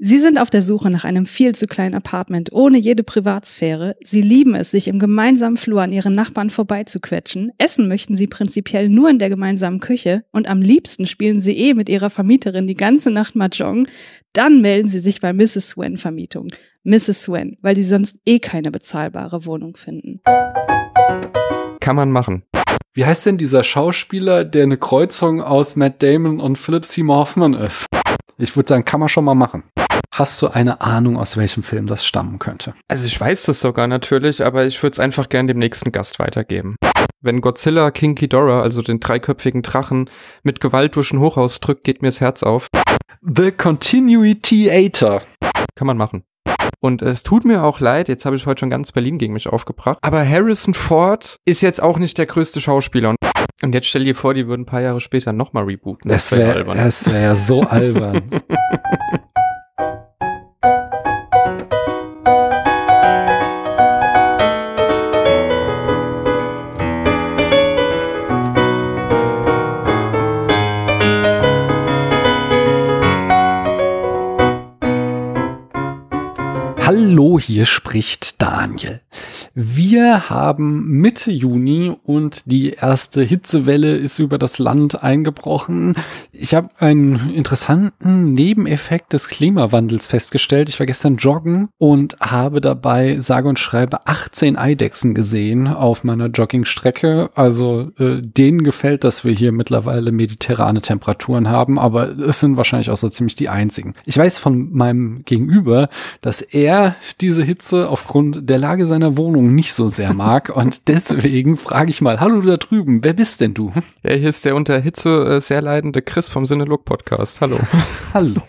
Sie sind auf der Suche nach einem viel zu kleinen Apartment ohne jede Privatsphäre. Sie lieben es, sich im gemeinsamen Flur an ihren Nachbarn vorbeizuquetschen. Essen möchten sie prinzipiell nur in der gemeinsamen Küche und am liebsten spielen sie eh mit ihrer Vermieterin die ganze Nacht Mahjong. Dann melden sie sich bei Mrs. Swen Vermietung. Mrs. Swen, weil sie sonst eh keine bezahlbare Wohnung finden. Kann man machen. Wie heißt denn dieser Schauspieler, der eine Kreuzung aus Matt Damon und Philip Seymour Hoffman ist? Ich würde sagen, kann man schon mal machen. Hast du eine Ahnung, aus welchem Film das stammen könnte? Also ich weiß das sogar natürlich, aber ich würde es einfach gern dem nächsten Gast weitergeben. Wenn Godzilla King Ghidorah, also den dreiköpfigen Drachen, mit Gewalt durch ein Hochhaus drückt, geht mir das Herz auf. The Continuity-Ator. Kann man machen. Und es tut mir auch leid, jetzt habe ich heute schon ganz Berlin gegen mich aufgebracht. Aber Harrison Ford ist jetzt auch nicht der größte Schauspieler. Und jetzt stell dir vor, die würden ein paar Jahre später nochmal rebooten. Das wäre wär, das wär ja so albern. Hallo, hier spricht Daniel. Wir haben Mitte Juni und die erste Hitzewelle ist über das Land eingebrochen. Ich habe einen interessanten Nebeneffekt des Klimawandels festgestellt. Ich war gestern joggen und habe dabei sage und schreibe 18 Eidechsen gesehen auf meiner Joggingstrecke. Also äh, denen gefällt, dass wir hier mittlerweile mediterrane Temperaturen haben, aber es sind wahrscheinlich auch so ziemlich die einzigen. Ich weiß von meinem Gegenüber, dass er diese Hitze aufgrund der Lage seiner Wohnung nicht so sehr mag. Und deswegen frage ich mal, hallo da drüben, wer bist denn du? Ja, hier ist der unter Hitze äh, sehr leidende Chris vom Sinnelook Podcast. Hallo. hallo.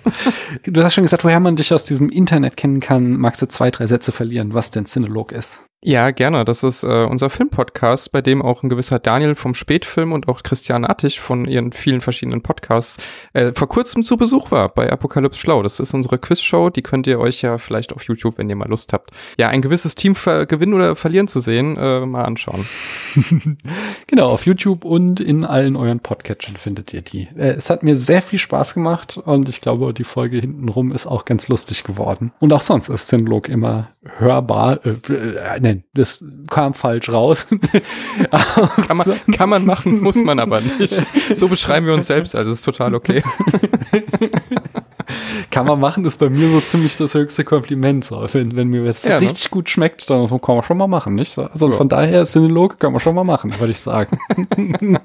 Du hast schon gesagt, woher man dich aus diesem Internet kennen kann. Magst du zwei, drei Sätze verlieren, was denn Cinelog ist? Ja, gerne. Das ist äh, unser Filmpodcast, bei dem auch ein gewisser Daniel vom Spätfilm und auch Christian Attich von ihren vielen verschiedenen Podcasts äh, vor kurzem zu Besuch war bei Apokalypse Schlau. Das ist unsere Quizshow, die könnt ihr euch ja vielleicht auf YouTube, wenn ihr mal Lust habt, ja, ein gewisses Team gewinnen oder verlieren zu sehen, äh, mal anschauen. genau, auf YouTube und in allen euren Podcatchern findet ihr die. Äh, es hat mir sehr viel Spaß gemacht und ich glaube, die Folge hintenrum ist auch ganz lustig geworden. Und auch sonst ist Zenlog immer hörbar. Äh, nein, das kam falsch raus. kann, man, kann man machen, muss man aber nicht. So beschreiben wir uns selbst, also ist total okay. kann man machen, ist bei mir so ziemlich das höchste Kompliment. So. Wenn, wenn mir das ja, ne? richtig ne? gut schmeckt, dann kann man schon mal machen, nicht? Also ja. von daher, Sinelog kann man schon mal machen, würde ich sagen.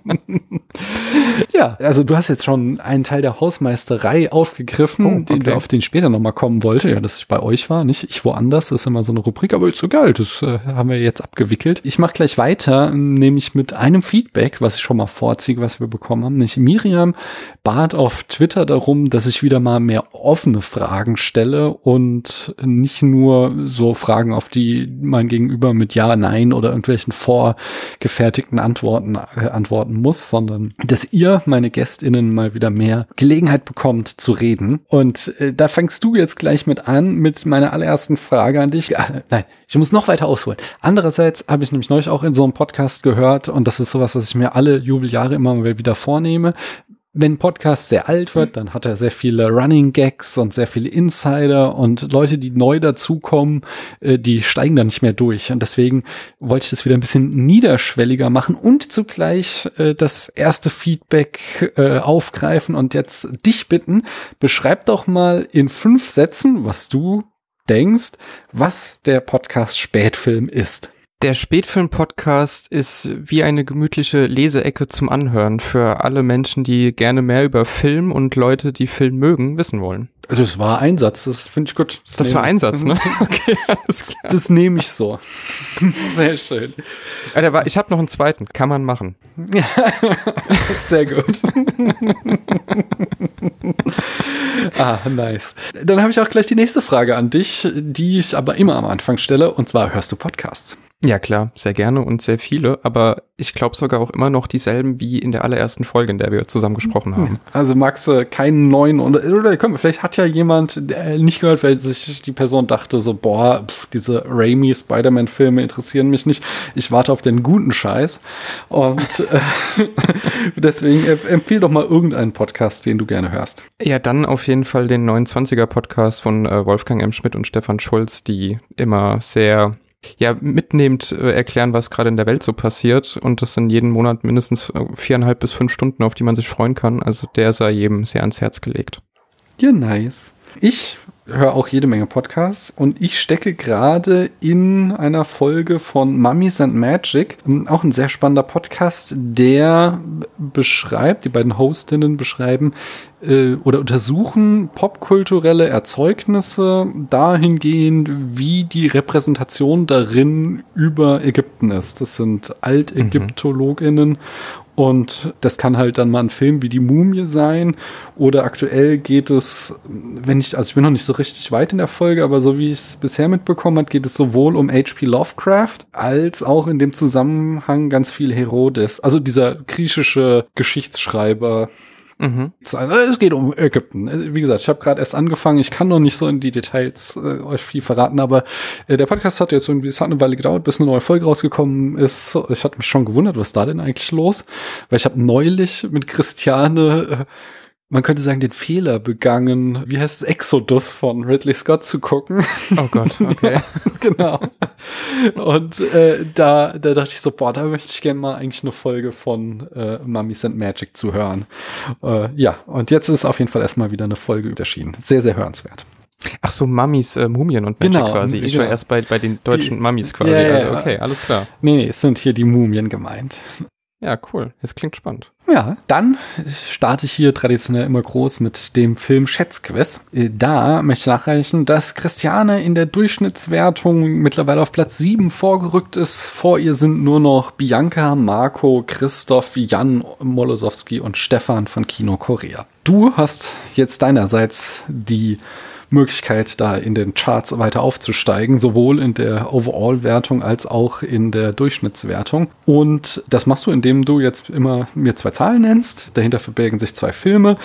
ja, also du hast jetzt schon einen Teil der Hausmeisterei aufgegriffen, oh, okay. den, auf den später nochmal kommen wollte. Ja, dass ich bei euch war, nicht ich woanders. Das ist immer so eine Rubrik, aber ist so geil, das äh, haben wir jetzt abgewickelt. Ich mache gleich weiter, nämlich mit einem Feedback, was ich schon mal vorziehe, was wir bekommen haben. Nicht Miriam bat auf Twitter darum, dass ich wieder mal mehr offene Fragen stelle und nicht nur so Fragen, auf die mein Gegenüber mit Ja, Nein oder irgendwelchen vorgefertigten Antworten äh, antworten muss, sondern dass ihr, meine GästInnen, mal wieder mehr Gelegenheit bekommt zu reden. Und äh, da fängst du jetzt gleich mit an, mit meiner allerersten Frage an dich. Ach, nein, ich muss noch weiter ausholen. Andererseits habe ich nämlich neulich auch in so einem Podcast gehört und das ist sowas, was ich mir alle Jubeljahre immer mal wieder vornehme wenn Podcast sehr alt wird, dann hat er sehr viele Running Gags und sehr viele Insider und Leute, die neu dazukommen, äh, die steigen da nicht mehr durch. Und deswegen wollte ich das wieder ein bisschen niederschwelliger machen und zugleich äh, das erste Feedback äh, aufgreifen und jetzt dich bitten, beschreib doch mal in fünf Sätzen, was du denkst, was der Podcast Spätfilm ist. Der Spätfilm-Podcast ist wie eine gemütliche Leseecke zum Anhören für alle Menschen, die gerne mehr über Film und Leute, die Film mögen, wissen wollen. Also es war Einsatz, das finde ich gut. Das, das war Einsatz, ne? Okay, alles klar. Das nehme ich so. Sehr schön. Alter, ich habe noch einen zweiten, kann man machen. Ja, sehr gut. ah, nice. Dann habe ich auch gleich die nächste Frage an dich, die ich aber immer am Anfang stelle, und zwar hörst du Podcasts? Ja, klar, sehr gerne und sehr viele, aber ich glaube sogar auch immer noch dieselben wie in der allerersten Folge, in der wir zusammen gesprochen haben. Also magst du keinen neuen oder, oder komm, vielleicht hat ja jemand äh, nicht gehört, weil sich die Person dachte so, boah, pf, diese Raimi Spider-Man-Filme interessieren mich nicht. Ich warte auf den guten Scheiß. Und äh, deswegen empfehle doch mal irgendeinen Podcast, den du gerne hörst. Ja, dann auf jeden Fall den 29er Podcast von äh, Wolfgang M. Schmidt und Stefan Schulz, die immer sehr ja, mitnehmend äh, erklären, was gerade in der Welt so passiert. Und das sind jeden Monat mindestens äh, viereinhalb bis fünf Stunden, auf die man sich freuen kann. Also der sei jedem sehr ans Herz gelegt. Ja, nice. Ich höre auch jede Menge Podcasts und ich stecke gerade in einer Folge von Mummies and Magic, ähm, auch ein sehr spannender Podcast, der beschreibt, die beiden Hostinnen beschreiben äh, oder untersuchen popkulturelle Erzeugnisse dahingehend, wie die Repräsentation darin über Ägypten ist. Das sind Altägyptologinnen mhm. Und das kann halt dann mal ein Film wie die Mumie sein. Oder aktuell geht es, wenn ich, also ich bin noch nicht so richtig weit in der Folge, aber so wie ich es bisher mitbekommen habe, geht es sowohl um H.P. Lovecraft als auch in dem Zusammenhang ganz viel Herodes. Also dieser griechische Geschichtsschreiber, Mhm. Es geht um Ägypten. Wie gesagt, ich habe gerade erst angefangen. Ich kann noch nicht so in die Details äh, euch viel verraten, aber äh, der Podcast hat jetzt irgendwie, es hat eine Weile gedauert, bis eine neue Folge rausgekommen ist. Ich hatte mich schon gewundert, was da denn eigentlich los? Weil ich habe neulich mit Christiane äh, man könnte sagen, den Fehler begangen, wie heißt es, Exodus von Ridley Scott zu gucken. Oh Gott, okay. genau. Und äh, da, da dachte ich so, boah, da möchte ich gerne mal eigentlich eine Folge von äh, Mummies and Magic zu hören. Äh, ja, und jetzt ist auf jeden Fall erstmal wieder eine Folge erschienen. Sehr, sehr hörenswert. Ach so, Mummies, äh, Mumien und Magic genau, quasi. Ich genau. war erst bei, bei den deutschen die, Mummies quasi. Ja, also, okay, alles klar. Nee, nee, es sind hier die Mumien gemeint. Ja, cool. Das klingt spannend. Ja, dann starte ich hier traditionell immer groß mit dem Film Schätzquiz. Da möchte ich nachreichen, dass Christiane in der Durchschnittswertung mittlerweile auf Platz 7 vorgerückt ist. Vor ihr sind nur noch Bianca, Marco, Christoph, Jan Molosowski und Stefan von Kino Korea. Du hast jetzt deinerseits die Möglichkeit, da in den Charts weiter aufzusteigen, sowohl in der Overall-Wertung als auch in der Durchschnittswertung. Und das machst du, indem du jetzt immer mir zwei Zahlen nennst. Dahinter verbergen sich zwei Filme.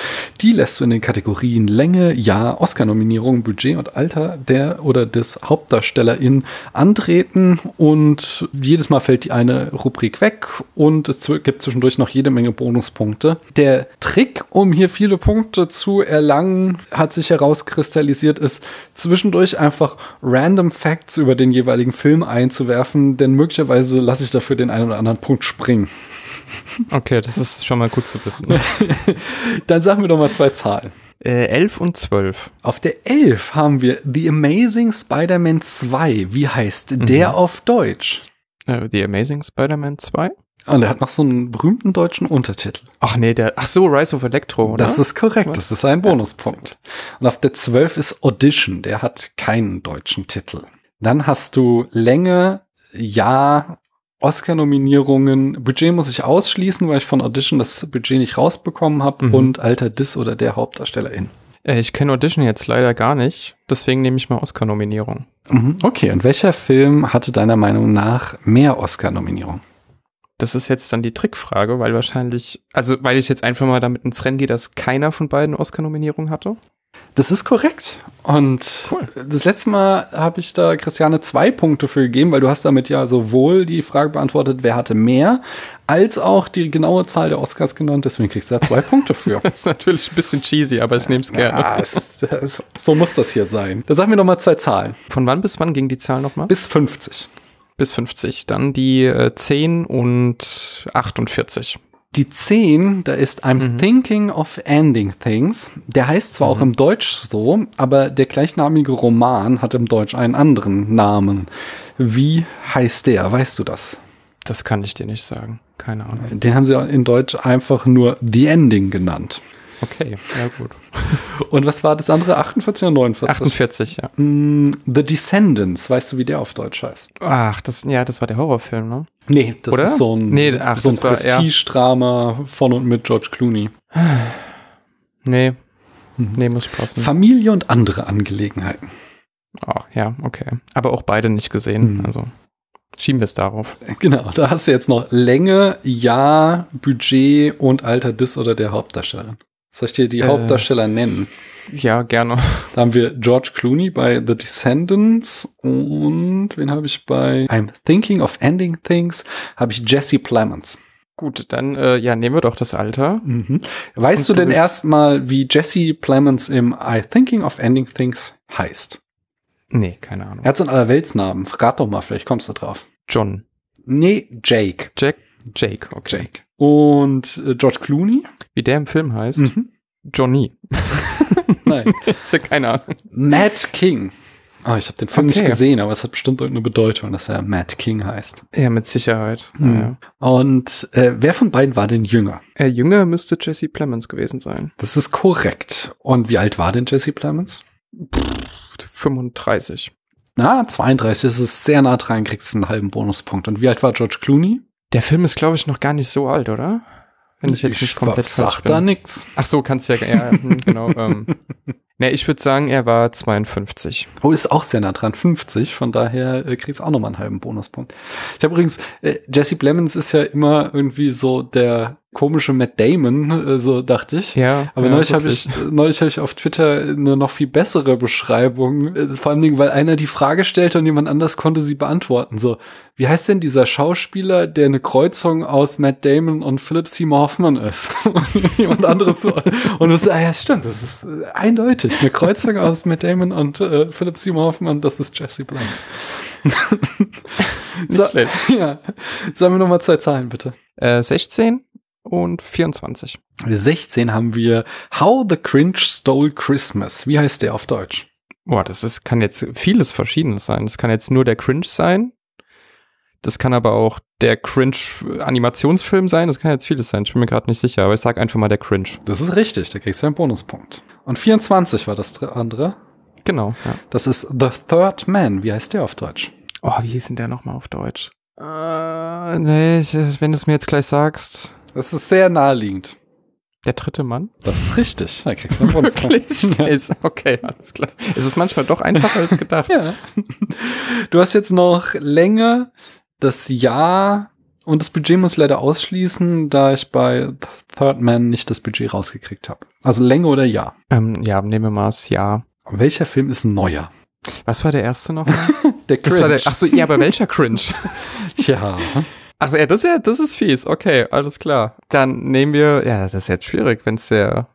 Die lässt du in den Kategorien Länge, Jahr, Oscar-Nominierung, Budget und Alter der oder des Hauptdarstellerin antreten. Und jedes Mal fällt die eine Rubrik weg und es gibt zwischendurch noch jede Menge Bonuspunkte. Der Trick, um hier viele Punkte zu erlangen, hat sich herauskristallisiert organisiert ist, zwischendurch einfach random Facts über den jeweiligen Film einzuwerfen, denn möglicherweise lasse ich dafür den einen oder anderen Punkt springen. Okay, das ist schon mal gut zu wissen. Dann sagen wir doch mal zwei Zahlen. Äh, 11 und 12. Auf der 11 haben wir The Amazing Spider-Man 2. Wie heißt mhm. der auf Deutsch? Uh, The Amazing Spider-Man 2? Und er hat noch so einen berühmten deutschen Untertitel. Ach nee, der, ach so, Rise of Electro, oder? Das ist korrekt, das ist ein Bonuspunkt. Und auf der 12 ist Audition, der hat keinen deutschen Titel. Dann hast du Länge, Ja, Oscar-Nominierungen. Budget muss ich ausschließen, weil ich von Audition das Budget nicht rausbekommen habe mhm. und Alter Dis oder der Hauptdarstellerin. Äh, ich kenne Audition jetzt leider gar nicht, deswegen nehme ich mal Oscar-Nominierung. Mhm. Okay, und welcher Film hatte deiner Meinung nach mehr Oscar-Nominierungen? Das ist jetzt dann die Trickfrage, weil wahrscheinlich, also weil ich jetzt einfach mal damit ins Rennen gehe, dass keiner von beiden Oscar-Nominierungen hatte. Das ist korrekt. Und cool. das letzte Mal habe ich da Christiane zwei Punkte für gegeben, weil du hast damit ja sowohl die Frage beantwortet, wer hatte mehr, als auch die genaue Zahl der Oscars genannt. Deswegen kriegst du da zwei Punkte für. das ist natürlich ein bisschen cheesy, aber ich nehme es gerne. Ja, es, es, so muss das hier sein. Da sag mir noch mal zwei Zahlen. Von wann bis wann ging die Zahl nochmal? Bis 50 bis 50. Dann die äh, 10 und 48. Die 10, da ist I'm mhm. thinking of ending things. Der heißt zwar mhm. auch im Deutsch so, aber der gleichnamige Roman hat im Deutsch einen anderen Namen. Wie heißt der? Weißt du das? Das kann ich dir nicht sagen. Keine Ahnung. Den haben sie in Deutsch einfach nur The Ending genannt. Okay, ja gut. Und was war das andere? 48 oder 49? 48, ja. Mm, The Descendants, weißt du, wie der auf Deutsch heißt? Ach, das, ja, das war der Horrorfilm, ne? Nee, das oder? ist so ein, nee, ach, so ein Prestige-Drama von und mit George Clooney. Nee. Mhm. Nee, muss passen. Familie und andere Angelegenheiten. Ach, ja, okay. Aber auch beide nicht gesehen, mhm. also. Schieben wir es darauf. Genau, da hast du jetzt noch Länge, Jahr, Budget und Alter des oder der Hauptdarstellerin. Soll ich dir die äh, Hauptdarsteller nennen? Ja, gerne. Da haben wir George Clooney bei The Descendants und wen habe ich bei I'm Thinking of Ending Things? Habe ich Jesse Plemons. Gut, dann äh, ja, nehmen wir doch das Alter. Mhm. Weißt und du denn erstmal, wie Jesse Plemons im I Thinking of Ending Things heißt? Nee, keine Ahnung. Er hat so einen Allerweltsnamen. Rat doch mal, vielleicht kommst du drauf. John. Nee, Jake. Jack, Jake, okay. Jake. Und äh, George Clooney. Wie der im Film heißt? Mhm. Johnny. Nein. ich habe keine Ahnung. Matt King. Oh, ich habe den Film okay. nicht gesehen, aber es hat bestimmt irgendeine Bedeutung, dass er Matt King heißt. Ja, mit Sicherheit. Mhm. Ja. Und äh, wer von beiden war denn jünger? Äh, jünger müsste Jesse Plemons gewesen sein. Das ist korrekt. Und wie alt war denn Jesse Plemons? 35. Na, 32 das ist sehr nah dran, kriegst einen halben Bonuspunkt. Und wie alt war George Clooney? Der Film ist, glaube ich, noch gar nicht so alt, oder? Wenn ich jetzt ich nicht komplett sag da nix. Ach so, kannst ja, ja, hm, genau. ähm. Ne, ich würde sagen, er war 52. Oh, ist auch sehr nah dran, 50. Von daher äh, kriegst du auch nochmal einen halben Bonuspunkt. Ich habe übrigens, äh, Jesse Plemons ist ja immer irgendwie so der komische Matt Damon, äh, so dachte ich. Ja. Aber ja, neulich habe ich, neulich habe ich auf Twitter eine noch viel bessere Beschreibung, äh, vor allen Dingen, weil einer die Frage stellte und jemand anders konnte sie beantworten. So, wie heißt denn dieser Schauspieler, der eine Kreuzung aus Matt Damon und Philip Seymour Hoffman ist? jemand anderes so. Und du sagst, ah ja, stimmt, das ist äh, eindeutig. Eine Kreuzung aus Matt Damon und äh, Philip Seymour Hoffman, das ist Jesse Blanks. so, ja. Sagen wir nochmal zwei Zahlen, bitte. Äh, 16 und 24. 16 haben wir How the Cringe Stole Christmas. Wie heißt der auf Deutsch? Boah, das ist, kann jetzt vieles Verschiedenes sein. Das kann jetzt nur der Cringe sein. Das kann aber auch der Cringe-Animationsfilm sein. Das kann jetzt vieles sein. Ich bin mir gerade nicht sicher, aber ich sag einfach mal der Cringe. Das ist richtig. Da kriegst du einen Bonuspunkt. Und 24 war das andere. Genau. Ja. Das ist The Third Man. Wie heißt der auf Deutsch? Oh, wie hieß denn der nochmal auf Deutsch? Äh, nee, ich, wenn du es mir jetzt gleich sagst. Das ist sehr naheliegend. Der dritte Mann? Das ist richtig. Da kriegst du einen Wirklich? Ja. Ist, okay, alles klar. Es ist manchmal doch einfacher als gedacht. ja. Du hast jetzt noch länger das Jahr und das Budget muss ich leider ausschließen, da ich bei Third Man nicht das Budget rausgekriegt habe. Also Länge oder Jahr? Ähm, ja, nehmen wir mal das Jahr. Welcher Film ist neuer? Was war der erste noch? der Cringe. Der, ach so, ja, aber welcher Cringe? ja. Ach ja, das ist ja, das ist fies. Okay, alles klar. Dann nehmen wir, ja, das ist jetzt schwierig, wenn es der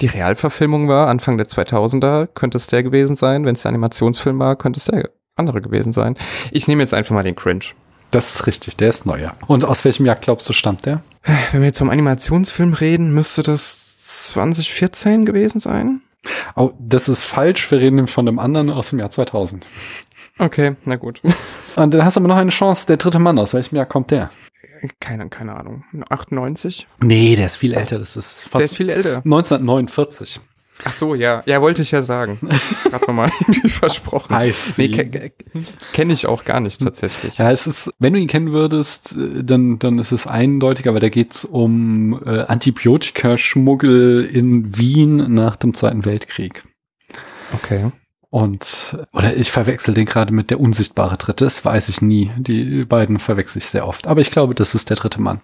die Realverfilmung war, Anfang der 2000er, könnte es der gewesen sein. Wenn es der Animationsfilm war, könnte es der andere gewesen sein. Ich nehme jetzt einfach mal den Cringe. Das ist richtig, der ist neuer. Und aus welchem Jahr glaubst du, stammt der? Wenn wir jetzt vom Animationsfilm reden, müsste das 2014 gewesen sein. Oh, das ist falsch. Wir reden von dem anderen aus dem Jahr 2000. Okay, na gut. Und dann hast du aber noch eine Chance. Der dritte Mann, aus welchem Jahr kommt der? Keine, keine Ahnung. 98? Nee, der ist viel älter. Das ist fast. Der ist viel älter. 1949. Ach so, ja. Ja, wollte ich ja sagen. Hat man mal irgendwie versprochen. See. Nee, ke kenne ich auch gar nicht tatsächlich. Ja, es ist, wenn du ihn kennen würdest, äh, dann, dann ist es eindeutiger, weil da geht's um äh, Antibiotikaschmuggel in Wien nach dem Zweiten Weltkrieg. Okay. Und, oder ich verwechsel den gerade mit der unsichtbare Dritte, das weiß ich nie. Die beiden verwechsel ich sehr oft. Aber ich glaube, das ist der dritte Mann.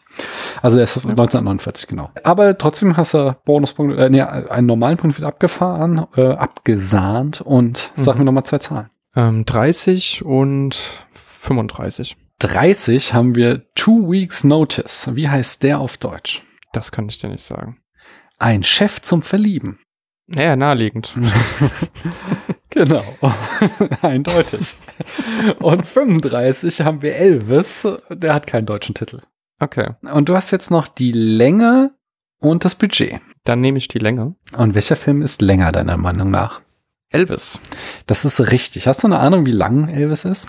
Also der ist ja. 1949, genau. Aber trotzdem hast du Bonuspunkt, äh, nee, einen normalen Punkt wieder abgefahren, äh, abgesahnt und mhm. sag mir nochmal zwei Zahlen. Ähm, 30 und 35. 30 haben wir Two Weeks Notice. Wie heißt der auf Deutsch? Das kann ich dir nicht sagen. Ein Chef zum Verlieben. Ja, naheliegend. Genau, eindeutig. Und 35 haben wir Elvis, der hat keinen deutschen Titel. Okay. Und du hast jetzt noch die Länge und das Budget. Dann nehme ich die Länge. Und welcher Film ist länger deiner Meinung nach? Elvis. Das ist richtig. Hast du eine Ahnung, wie lang Elvis ist?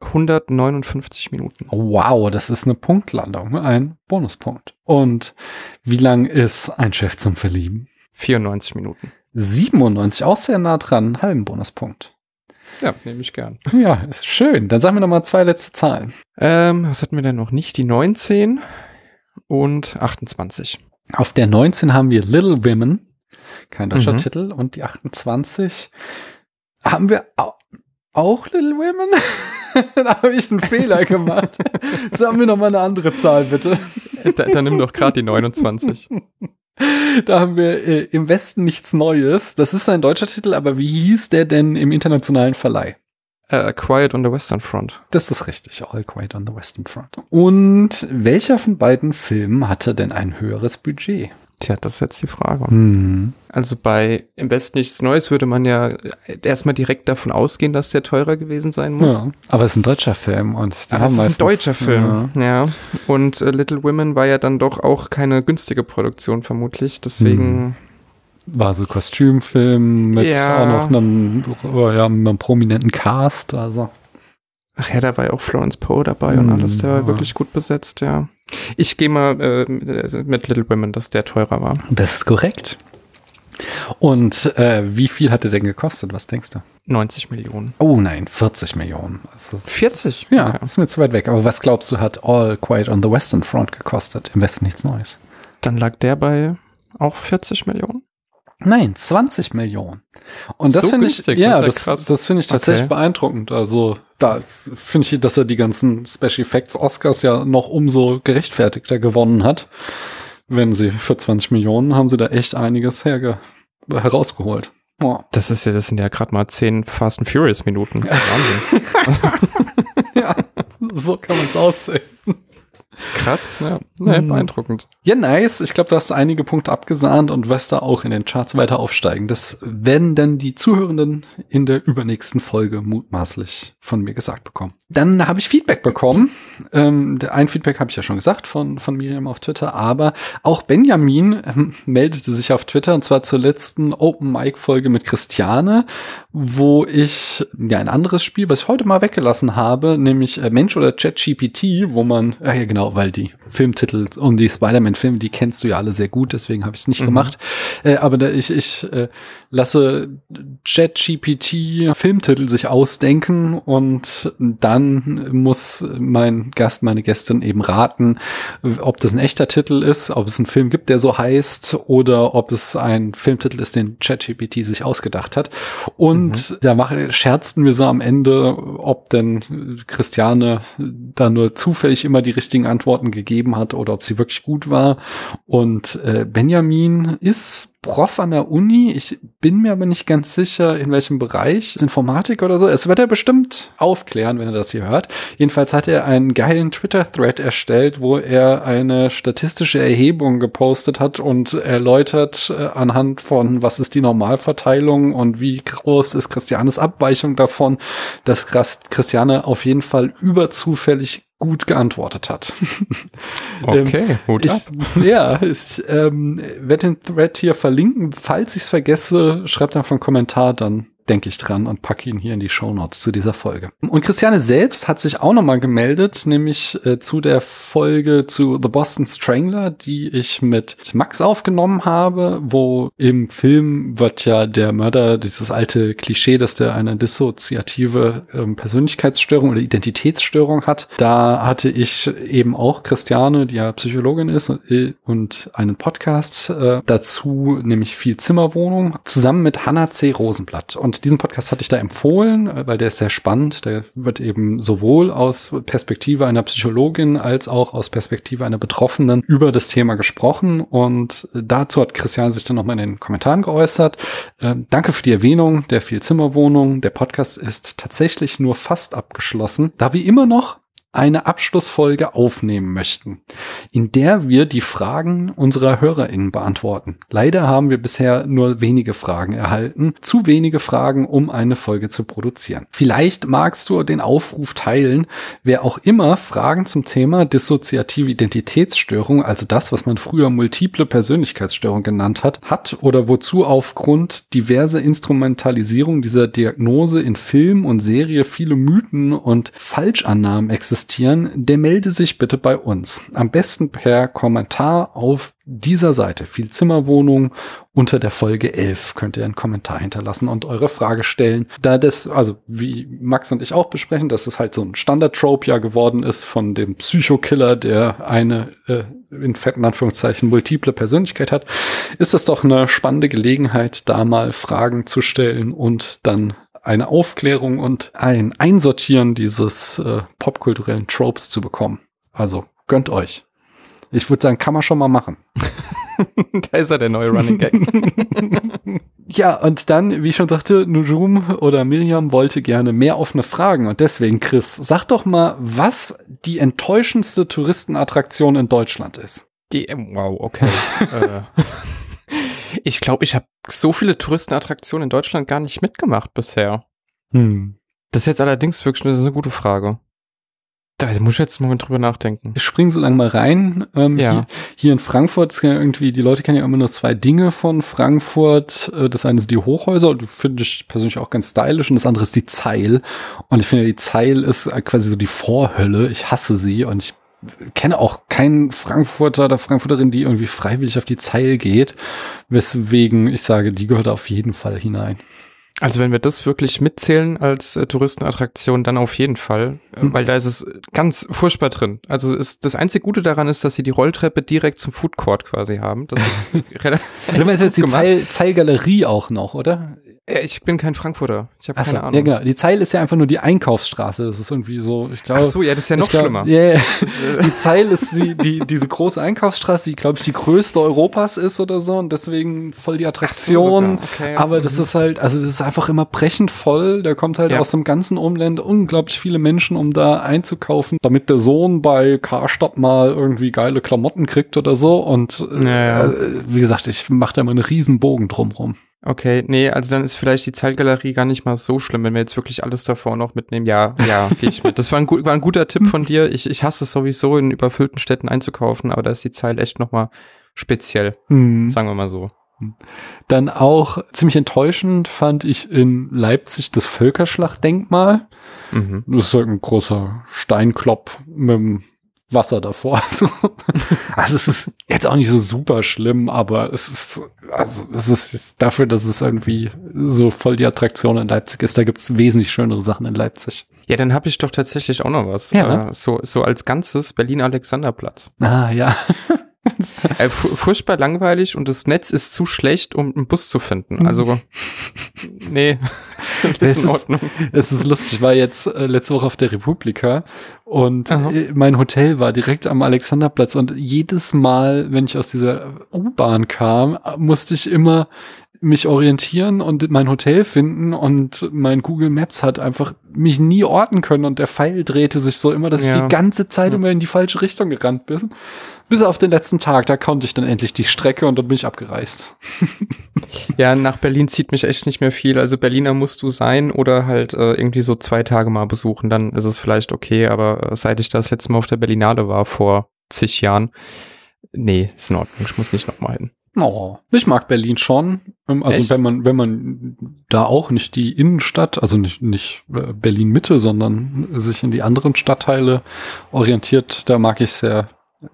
159 Minuten. Wow, das ist eine Punktlandung, ein Bonuspunkt. Und wie lang ist ein Chef zum Verlieben? 94 Minuten. 97, auch sehr nah dran, einen halben Bonuspunkt. Ja, nehme ich gern. Ja, ist schön. Dann sagen wir noch mal zwei letzte Zahlen. Ähm, was hatten wir denn noch nicht? Die 19 und 28. Auf der 19 haben wir Little Women, kein deutscher mhm. Titel, und die 28 haben wir auch, auch Little Women? da habe ich einen Fehler gemacht. Sagen wir noch mal eine andere Zahl, bitte. Da, dann nimm doch gerade die 29. Da haben wir äh, im Westen nichts Neues. Das ist ein deutscher Titel, aber wie hieß der denn im internationalen Verleih? Uh, Quiet on the Western Front. Das ist richtig, All Quiet on the Western Front. Und welcher von beiden Filmen hatte denn ein höheres Budget? Tja, das ist jetzt die Frage. Hm. Also bei Im Besten nichts Neues würde man ja erstmal direkt davon ausgehen, dass der teurer gewesen sein muss. Ja, aber es ist ein deutscher Film und aber es ist ein deutscher Film, ja. ja. Und uh, Little Women war ja dann doch auch keine günstige Produktion vermutlich, deswegen... Hm. War so Kostümfilm mit ja. auch noch einem, ja, einem prominenten Cast, also. Ach ja, da war ja auch Florence Poe dabei hm, und alles, der war wirklich gut besetzt, ja. Ich gehe mal äh, mit Little Women, dass der teurer war. Das ist korrekt. Und äh, wie viel hat er denn gekostet? Was denkst du? 90 Millionen. Oh nein, 40 Millionen. Also 40? ja, okay. ist mir zu weit weg. Aber was glaubst du, hat All Quiet on the Western Front gekostet? Im Westen nichts Neues. Dann lag der bei auch 40 Millionen? Nein, 20 Millionen. Und das so finde ich, ja, das, das, das finde ich tatsächlich okay. beeindruckend. Also da finde ich, dass er die ganzen Special Effects Oscars ja noch umso gerechtfertigter gewonnen hat. Wenn sie für 20 Millionen haben sie da echt einiges herge herausgeholt. Oh. Das ist ja, das sind ja gerade mal 10 Fast and Furious Minuten. Das ist Wahnsinn. ja, so kann man es aussehen. Krass, ja. Nee, mhm. beeindruckend. Ja, nice. Ich glaube, du hast einige Punkte abgesahnt und wirst da auch in den Charts weiter aufsteigen. Das werden dann die Zuhörenden in der übernächsten Folge mutmaßlich von mir gesagt bekommen. Dann habe ich Feedback bekommen. Ähm, ein Feedback habe ich ja schon gesagt von, von Miriam auf Twitter, aber auch Benjamin ähm, meldete sich auf Twitter und zwar zur letzten Open Mic Folge mit Christiane, wo ich ja ein anderes Spiel, was ich heute mal weggelassen habe, nämlich äh, Mensch oder ChatGPT, wo man, äh, ja genau, weil die Filmtitel und die Spider-Man-Filme, die kennst du ja alle sehr gut, deswegen habe ich es nicht mhm. gemacht. Äh, aber da, ich, ich äh, lasse ChatGPT Filmtitel sich ausdenken und dann muss mein Gast, meine Gästin eben raten, ob das ein echter Titel ist, ob es einen Film gibt, der so heißt oder ob es ein Filmtitel ist, den ChatGPT sich ausgedacht hat. Und mhm. da mache, scherzten wir so am Ende, ob denn Christiane da nur zufällig immer die richtigen Antworten gegeben hat oder ob sie wirklich gut war. Und äh, Benjamin ist Prof an der Uni. Ich bin mir aber nicht ganz sicher, in welchem Bereich. Informatik oder so. Es wird er bestimmt aufklären, wenn er das hier hört. Jedenfalls hat er einen geilen Twitter-Thread erstellt, wo er eine statistische Erhebung gepostet hat und erläutert äh, anhand von, was ist die Normalverteilung und wie groß ist Christianes Abweichung davon, dass Christiane auf jeden Fall überzufällig gut geantwortet hat. Okay, ähm, Hut ich, Ja, ich ähm, werde den Thread hier verlinken. Falls ich es vergesse, schreibt einfach einen Kommentar, dann denke ich dran und packe ihn hier in die Show Notes zu dieser Folge. Und Christiane selbst hat sich auch nochmal gemeldet, nämlich äh, zu der Folge zu The Boston Strangler, die ich mit Max aufgenommen habe, wo im Film wird ja der Mörder dieses alte Klischee, dass der eine dissoziative ähm, Persönlichkeitsstörung oder Identitätsstörung hat. Da hatte ich eben auch Christiane, die ja Psychologin ist und, äh, und einen Podcast äh, dazu, nämlich viel Zimmerwohnung, zusammen mit Hannah C. Rosenblatt. Und diesen Podcast hatte ich da empfohlen, äh, weil der ist sehr spannend. Der wird eben sowohl aus Perspektive einer Psychologin als auch aus Perspektive einer Betroffenen über das Thema gesprochen. Und dazu hat Christian sich dann nochmal in den Kommentaren geäußert. Ähm, danke für die Erwähnung der Vielzimmerwohnung. Der Podcast ist tatsächlich nur fast abgeschlossen, da wir immer noch eine Abschlussfolge aufnehmen möchten, in der wir die Fragen unserer HörerInnen beantworten. Leider haben wir bisher nur wenige Fragen erhalten, zu wenige Fragen, um eine Folge zu produzieren. Vielleicht magst du den Aufruf teilen, wer auch immer Fragen zum Thema dissoziative Identitätsstörung, also das, was man früher multiple Persönlichkeitsstörung genannt hat, hat oder wozu aufgrund diverser Instrumentalisierung dieser Diagnose in Film und Serie viele Mythen und Falschannahmen existieren existieren, der melde sich bitte bei uns. Am besten per Kommentar auf dieser Seite, viel Zimmerwohnung, unter der Folge 11 könnt ihr einen Kommentar hinterlassen und eure Frage stellen. Da das, also wie Max und ich auch besprechen, dass es halt so ein Standard-Trope ja geworden ist von dem Psychokiller, der eine äh, in fetten Anführungszeichen multiple Persönlichkeit hat, ist das doch eine spannende Gelegenheit, da mal Fragen zu stellen und dann eine Aufklärung und ein Einsortieren dieses äh, popkulturellen Tropes zu bekommen. Also gönnt euch. Ich würde sagen, kann man schon mal machen. da ist er der neue Running Gag. ja, und dann, wie ich schon sagte, Nujum oder Miriam wollte gerne mehr offene Fragen. Und deswegen, Chris, sag doch mal, was die enttäuschendste Touristenattraktion in Deutschland ist. Die, wow, okay. Äh, ich glaube, ich habe so viele Touristenattraktionen in Deutschland gar nicht mitgemacht bisher. Hm. Das ist jetzt allerdings wirklich das ist eine gute Frage. Da muss ich jetzt einen Moment drüber nachdenken. Ich springe so lange mal rein. Ähm, ja. hier, hier, in Frankfurt ist ja irgendwie, die Leute kennen ja immer nur zwei Dinge von Frankfurt. Äh, das eine sind die Hochhäuser, die finde ich persönlich auch ganz stylisch, und das andere ist die Zeil. Und ich finde, die Zeil ist quasi so die Vorhölle. Ich hasse sie und ich kenne auch keinen Frankfurter oder Frankfurterin, die irgendwie freiwillig auf die Zeil geht, weswegen ich sage, die gehört auf jeden Fall hinein. Also wenn wir das wirklich mitzählen als äh, Touristenattraktion, dann auf jeden Fall, äh, hm. weil da ist es ganz furchtbar drin. Also ist, das einzige Gute daran ist, dass sie die Rolltreppe direkt zum Food Court quasi haben. Das ist relativ. Meinst jetzt die Zeil, Zeilgalerie auch noch, oder? Äh, ich bin kein Frankfurter. Ich habe keine Ahnung. Ja, genau. Die Zeil ist ja einfach nur die Einkaufsstraße. Das ist irgendwie so, ich glaube. Ach so, ja, das ist ja noch glaub, schlimmer. Ja, yeah, die Zeil ist die, die, diese große Einkaufsstraße, die, glaube ich, die größte Europas ist oder so und deswegen voll die Attraktion. So, okay, Aber das ist halt, also das ist einfach immer brechend voll. Der kommt halt ja. aus dem ganzen Umland unglaublich viele Menschen, um da einzukaufen, damit der Sohn bei Karstadt mal irgendwie geile Klamotten kriegt oder so. Und ja, äh, wie gesagt, ich mache da immer einen riesen Bogen drumrum. Okay, nee, also dann ist vielleicht die Zeitgalerie gar nicht mal so schlimm, wenn wir jetzt wirklich alles davor noch mitnehmen. Ja, ja, gehe ich mit. Das war ein, gut, war ein guter Tipp von dir. Ich, ich hasse es sowieso, in überfüllten Städten einzukaufen, aber da ist die Zeit echt noch mal speziell, hm. sagen wir mal so. Dann auch ziemlich enttäuschend fand ich in Leipzig das Völkerschlachtdenkmal. Mhm. Das ist halt ein großer Steinklopf mit einem Wasser davor. Also, es ist jetzt auch nicht so super schlimm, aber es ist, also es ist dafür, dass es irgendwie so voll die Attraktion in Leipzig ist, da gibt es wesentlich schönere Sachen in Leipzig. Ja, dann habe ich doch tatsächlich auch noch was. Ja. Äh, so, so als Ganzes Berlin-Alexanderplatz. Ah, ja. äh, furchtbar langweilig und das Netz ist zu schlecht, um einen Bus zu finden. Also, nee, ist in Ordnung. Es ist, ist lustig, ich war jetzt äh, letzte Woche auf der Republika und äh, mein Hotel war direkt am Alexanderplatz und jedes Mal, wenn ich aus dieser U-Bahn kam, musste ich immer mich orientieren und mein Hotel finden und mein Google Maps hat einfach mich nie orten können und der Pfeil drehte sich so immer, dass ja. ich die ganze Zeit immer in die falsche Richtung gerannt bin. Bis auf den letzten Tag, da konnte ich dann endlich die Strecke und dann bin ich abgereist. ja, nach Berlin zieht mich echt nicht mehr viel. Also Berliner musst du sein oder halt äh, irgendwie so zwei Tage mal besuchen, dann ist es vielleicht okay, aber äh, seit ich das letzte Mal auf der Berlinale war, vor zig Jahren, nee, ist in Ordnung, ich muss nicht nochmal hin. Oh, ich mag Berlin schon. Ähm, also Echt? wenn man, wenn man da auch nicht die Innenstadt, also nicht, nicht äh, Berlin Mitte, sondern sich in die anderen Stadtteile orientiert, da mag ich sehr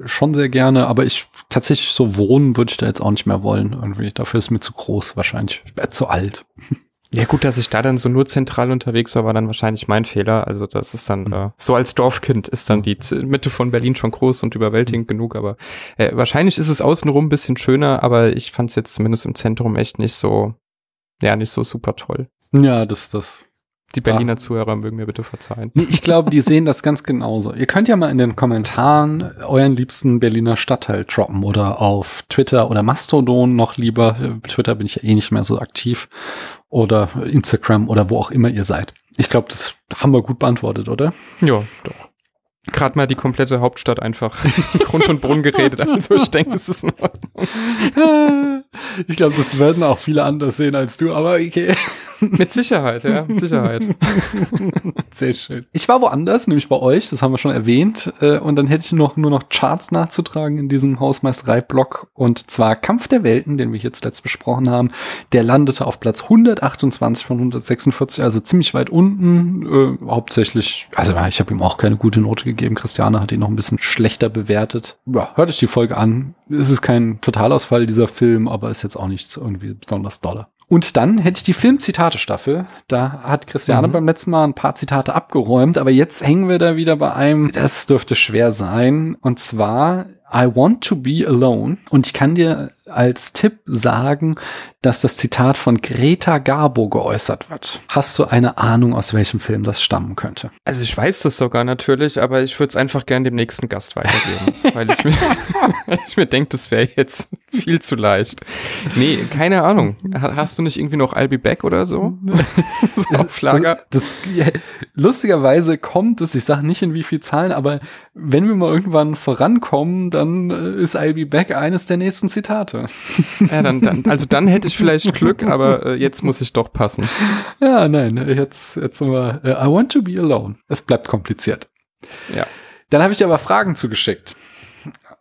schon sehr gerne, aber ich tatsächlich so wohnen würde ich da jetzt auch nicht mehr wollen. Irgendwie dafür ist mir zu groß wahrscheinlich. Ich werde zu alt. Ja gut, dass ich da dann so nur zentral unterwegs war, war dann wahrscheinlich mein Fehler. Also das ist dann mhm. äh, so als Dorfkind ist dann die Mitte von Berlin schon groß und überwältigend mhm. genug. Aber äh, wahrscheinlich ist es außenrum ein bisschen schöner, aber ich fand es jetzt zumindest im Zentrum echt nicht so, ja, nicht so super toll. Ja, das, das die Berliner. Zuhörer mögen mir bitte verzeihen. Nee, ich glaube, die sehen das ganz genauso. Ihr könnt ja mal in den Kommentaren euren liebsten Berliner Stadtteil droppen oder auf Twitter oder Mastodon noch lieber. Twitter bin ich ja eh nicht mehr so aktiv. Oder Instagram oder wo auch immer ihr seid. Ich glaube, das haben wir gut beantwortet, oder? Ja, doch gerade mal die komplette Hauptstadt einfach Grund und Brunnen geredet. Also ich denke, es ist in Ordnung. Ich glaube, das werden auch viele anders sehen als du, aber okay. Mit Sicherheit, ja, mit Sicherheit. Sehr schön. Ich war woanders, nämlich bei euch, das haben wir schon erwähnt. Äh, und dann hätte ich noch nur noch Charts nachzutragen in diesem Hausmeisterei-Block. Und zwar Kampf der Welten, den wir hier zuletzt besprochen haben. Der landete auf Platz 128 von 146, also ziemlich weit unten. Äh, hauptsächlich, also ich habe ihm auch keine gute Note gegeben. Christiane hat ihn noch ein bisschen schlechter bewertet. Ja, hört euch die Folge an. Es ist kein Totalausfall dieser Film, aber ist jetzt auch nicht irgendwie besonders dolle. Und dann hätte ich die Filmzitate-Staffel. Da hat Christiane mhm. beim letzten Mal ein paar Zitate abgeräumt, aber jetzt hängen wir da wieder bei einem, das dürfte schwer sein. Und zwar I want to be alone. Und ich kann dir als Tipp sagen, dass das Zitat von Greta Garbo geäußert wird. Hast du eine Ahnung, aus welchem Film das stammen könnte? Also ich weiß das sogar natürlich, aber ich würde es einfach gern dem nächsten Gast weitergeben, weil ich mir, ich mir denke, das wäre jetzt viel zu leicht. Nee, keine Ahnung. Hast du nicht irgendwie noch I'll be back oder so? so auf Lager? Das, das, lustigerweise kommt es, ich sage nicht in wie viel Zahlen, aber wenn wir mal irgendwann vorankommen, dann äh, ist I'll be back eines der nächsten Zitate. Ja, dann, dann, also dann hätte ich vielleicht Glück, aber äh, jetzt muss ich doch passen. Ja, nein, jetzt, jetzt sind wir, uh, I want to be alone. Es bleibt kompliziert. Ja. Dann habe ich dir aber Fragen zugeschickt.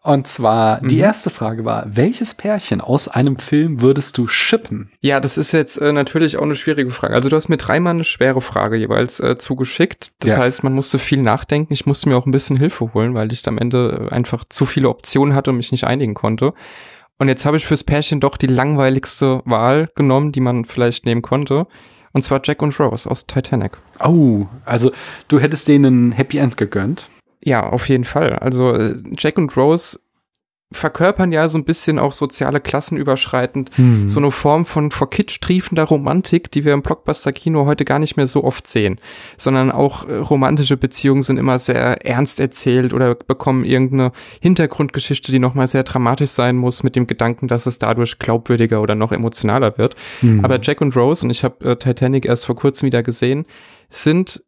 Und zwar, mhm. die erste Frage war, welches Pärchen aus einem Film würdest du shippen? Ja, das ist jetzt äh, natürlich auch eine schwierige Frage. Also du hast mir dreimal eine schwere Frage jeweils äh, zugeschickt. Das ja. heißt, man musste viel nachdenken. Ich musste mir auch ein bisschen Hilfe holen, weil ich am Ende äh, einfach zu viele Optionen hatte und mich nicht einigen konnte. Und jetzt habe ich fürs Pärchen doch die langweiligste Wahl genommen, die man vielleicht nehmen konnte. Und zwar Jack und Rose aus Titanic. Oh, also du hättest denen ein Happy End gegönnt? Ja, auf jeden Fall. Also äh, Jack und Rose verkörpern ja so ein bisschen auch soziale Klassen überschreitend hm. so eine Form von vor Kitsch triefender Romantik, die wir im Blockbuster-Kino heute gar nicht mehr so oft sehen, sondern auch äh, romantische Beziehungen sind immer sehr ernst erzählt oder bekommen irgendeine Hintergrundgeschichte, die nochmal sehr dramatisch sein muss, mit dem Gedanken, dass es dadurch glaubwürdiger oder noch emotionaler wird. Hm. Aber Jack und Rose, und ich habe äh, Titanic erst vor kurzem wieder gesehen, sind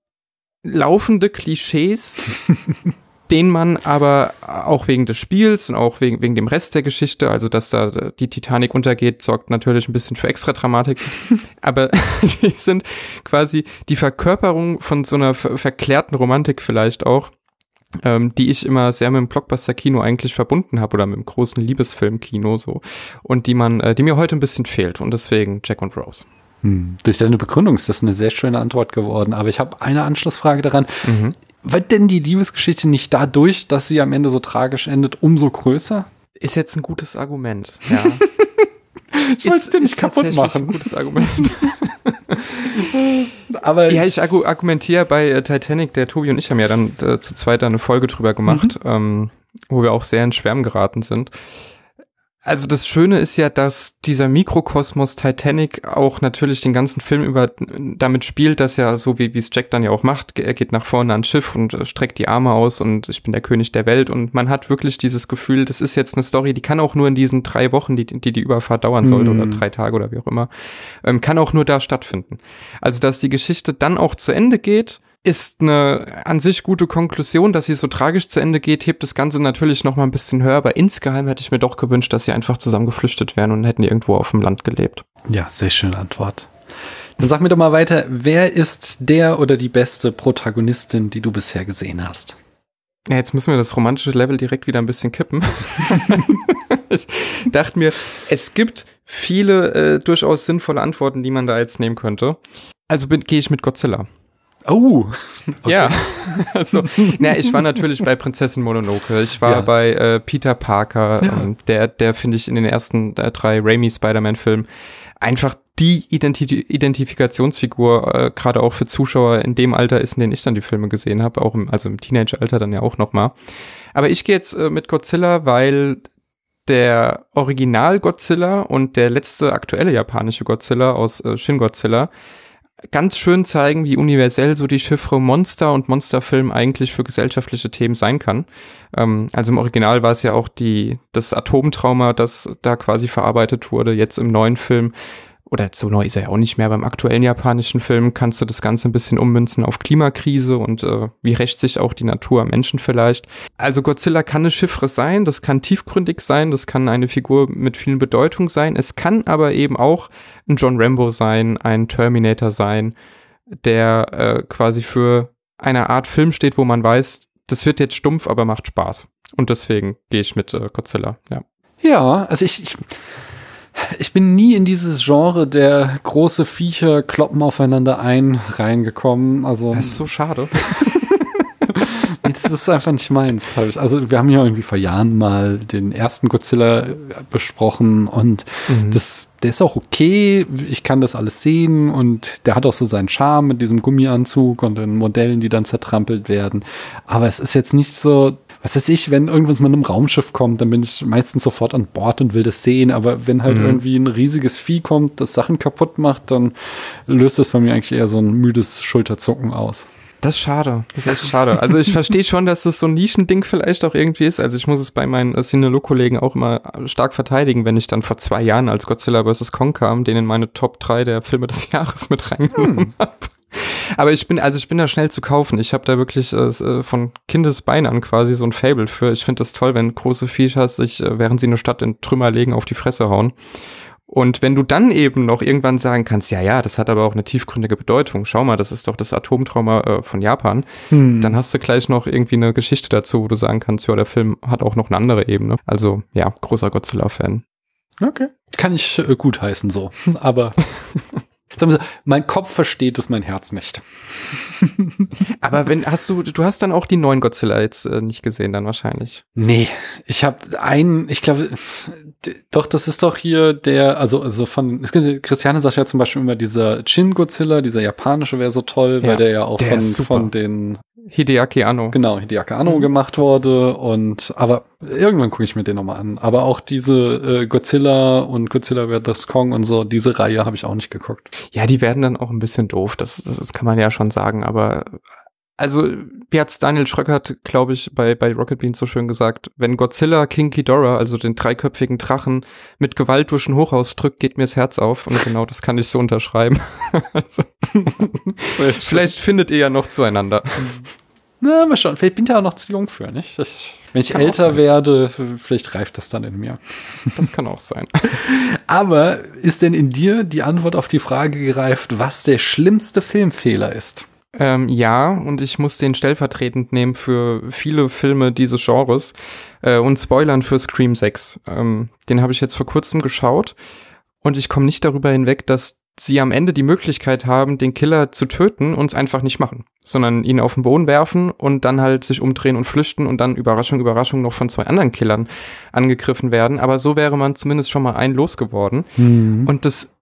laufende Klischees, den man aber auch wegen des Spiels und auch wegen, wegen dem Rest der Geschichte, also dass da die Titanic untergeht, sorgt natürlich ein bisschen für extra Dramatik. aber die sind quasi die Verkörperung von so einer ver verklärten Romantik vielleicht auch, ähm, die ich immer sehr mit dem Blockbuster-Kino eigentlich verbunden habe oder mit dem großen Liebesfilm-Kino so und die man, äh, die mir heute ein bisschen fehlt und deswegen Jack und Rose. Hm. Durch deine Begründung ist das eine sehr schöne Antwort geworden. Aber ich habe eine Anschlussfrage daran. Mhm wird denn die Liebesgeschichte nicht dadurch, dass sie am Ende so tragisch endet, umso größer? Ist jetzt ein gutes Argument, ja. ich wollte es dir nicht kaputt machen. Ein gutes Argument. Aber ja, ich argumentiere bei äh, Titanic, der Tobi und ich haben ja dann äh, zu zweit eine Folge drüber gemacht, mhm. ähm, wo wir auch sehr in Schwärmen geraten sind. Also das Schöne ist ja, dass dieser Mikrokosmos Titanic auch natürlich den ganzen Film über damit spielt, dass ja so wie, wie es Jack dann ja auch macht, er geht nach vorne ans Schiff und äh, streckt die Arme aus und ich bin der König der Welt und man hat wirklich dieses Gefühl, das ist jetzt eine Story, die kann auch nur in diesen drei Wochen, die die, die Überfahrt dauern sollte mm. oder drei Tage oder wie auch immer, ähm, kann auch nur da stattfinden. Also dass die Geschichte dann auch zu Ende geht ist eine an sich gute Konklusion, dass sie so tragisch zu Ende geht, hebt das Ganze natürlich noch mal ein bisschen höher, aber insgeheim hätte ich mir doch gewünscht, dass sie einfach zusammen geflüchtet wären und hätten irgendwo auf dem Land gelebt. Ja, sehr schöne Antwort. Dann sag mir doch mal weiter, wer ist der oder die beste Protagonistin, die du bisher gesehen hast? Ja, jetzt müssen wir das romantische Level direkt wieder ein bisschen kippen. ich dachte mir, es gibt viele äh, durchaus sinnvolle Antworten, die man da jetzt nehmen könnte. Also gehe ich mit Godzilla. Oh, okay. ja. Also, na, ich war natürlich bei Prinzessin Mononoke. Ich war ja. bei äh, Peter Parker. Ja. Ähm, der, der finde ich in den ersten äh, drei Raimi Spider-Man-Filmen einfach die Identi Identifikationsfigur, äh, gerade auch für Zuschauer in dem Alter ist, in dem ich dann die Filme gesehen habe, auch im, also im Teenager-Alter dann ja auch nochmal. Aber ich gehe jetzt äh, mit Godzilla, weil der Original Godzilla und der letzte aktuelle japanische Godzilla aus äh, Shin Godzilla ganz schön zeigen, wie universell so die Chiffre Monster und Monsterfilm eigentlich für gesellschaftliche Themen sein kann. Ähm, also im Original war es ja auch die, das Atomtrauma, das da quasi verarbeitet wurde. Jetzt im neuen Film oder so neu ist er ja auch nicht mehr, beim aktuellen japanischen Film kannst du das Ganze ein bisschen ummünzen auf Klimakrise und äh, wie rächt sich auch die Natur am Menschen vielleicht. Also Godzilla kann eine Chiffre sein, das kann tiefgründig sein, das kann eine Figur mit vielen Bedeutung sein, es kann aber eben auch ein John Rambo sein, ein Terminator sein, der äh, quasi für eine Art Film steht, wo man weiß, das wird jetzt stumpf, aber macht Spaß. Und deswegen gehe ich mit äh, Godzilla, ja. Ja, also ich, ich ich bin nie in dieses Genre der große Viecher kloppen aufeinander ein reingekommen. Also das ist so schade. das ist einfach nicht meins. Also wir haben ja irgendwie vor Jahren mal den ersten Godzilla besprochen und mhm. das, der ist auch okay. Ich kann das alles sehen und der hat auch so seinen Charme mit diesem Gummianzug und den Modellen, die dann zertrampelt werden. Aber es ist jetzt nicht so, was weiß ich, wenn irgendwas mit einem Raumschiff kommt, dann bin ich meistens sofort an Bord und will das sehen. Aber wenn halt mhm. irgendwie ein riesiges Vieh kommt, das Sachen kaputt macht, dann löst das bei mir eigentlich eher so ein müdes Schulterzucken aus. Das ist schade. Das ist echt schade. Also ich verstehe schon, dass das so ein Nischending vielleicht auch irgendwie ist. Also ich muss es bei meinen Cinelo-Kollegen auch immer stark verteidigen, wenn ich dann vor zwei Jahren als Godzilla vs. Kong kam, den in meine Top 3 der Filme des Jahres mit reingenommen hm. habe. Aber ich bin, also ich bin da schnell zu kaufen. Ich habe da wirklich äh, äh, von Kindesbein an quasi so ein Fable für. Ich finde das toll, wenn große Viechers sich, äh, während sie eine Stadt in Trümmer legen, auf die Fresse hauen. Und wenn du dann eben noch irgendwann sagen kannst, ja, ja, das hat aber auch eine tiefgründige Bedeutung. Schau mal, das ist doch das Atomtrauma äh, von Japan. Hm. Dann hast du gleich noch irgendwie eine Geschichte dazu, wo du sagen kannst, ja, der Film hat auch noch eine andere Ebene. Also ja, großer Godzilla-Fan. Okay. Kann ich äh, gut heißen so. Aber Sagen wir so, mein Kopf versteht es, mein Herz nicht. Aber wenn hast du, du hast dann auch die neuen Godzilla jetzt äh, nicht gesehen, dann wahrscheinlich. Nee, ich habe einen, ich glaube, doch, das ist doch hier der, also, also von, es gibt, Christiane sagt ja zum Beispiel immer dieser Chin Godzilla, dieser japanische wäre so toll, ja, weil der ja auch der von, von den Hideaki Anno. Genau, Hideaki Anno mhm. gemacht wurde und aber irgendwann gucke ich mir den nochmal an. Aber auch diese äh, Godzilla und Godzilla vs. Kong und so, diese Reihe habe ich auch nicht geguckt. Ja, die werden dann auch ein bisschen doof, das, das, das kann man ja schon sagen, aber also, wie hat's Daniel Schröckert, glaube ich, bei, bei Rocket Beans so schön gesagt, wenn Godzilla King Ghidorah, also den dreiköpfigen Drachen, mit Gewalt durch ein Hochhaus drückt, geht mir das Herz auf. Und genau das kann ich so unterschreiben. also, vielleicht findet ihr ja noch zueinander. Na, mal schauen. Vielleicht bin ich ja auch noch zu jung für, nicht? Ich, wenn ich kann älter werde, vielleicht reift das dann in mir. Das kann auch sein. Aber ist denn in dir die Antwort auf die Frage gereift, was der schlimmste Filmfehler ist? Ähm, ja, und ich muss den stellvertretend nehmen für viele Filme dieses Genres äh, und spoilern für Scream 6. Ähm, den habe ich jetzt vor kurzem geschaut und ich komme nicht darüber hinweg, dass sie am Ende die Möglichkeit haben, den Killer zu töten und es einfach nicht machen, sondern ihn auf den Boden werfen und dann halt sich umdrehen und flüchten und dann Überraschung, Überraschung noch von zwei anderen Killern angegriffen werden. Aber so wäre man zumindest schon mal ein losgeworden. Mhm. Und das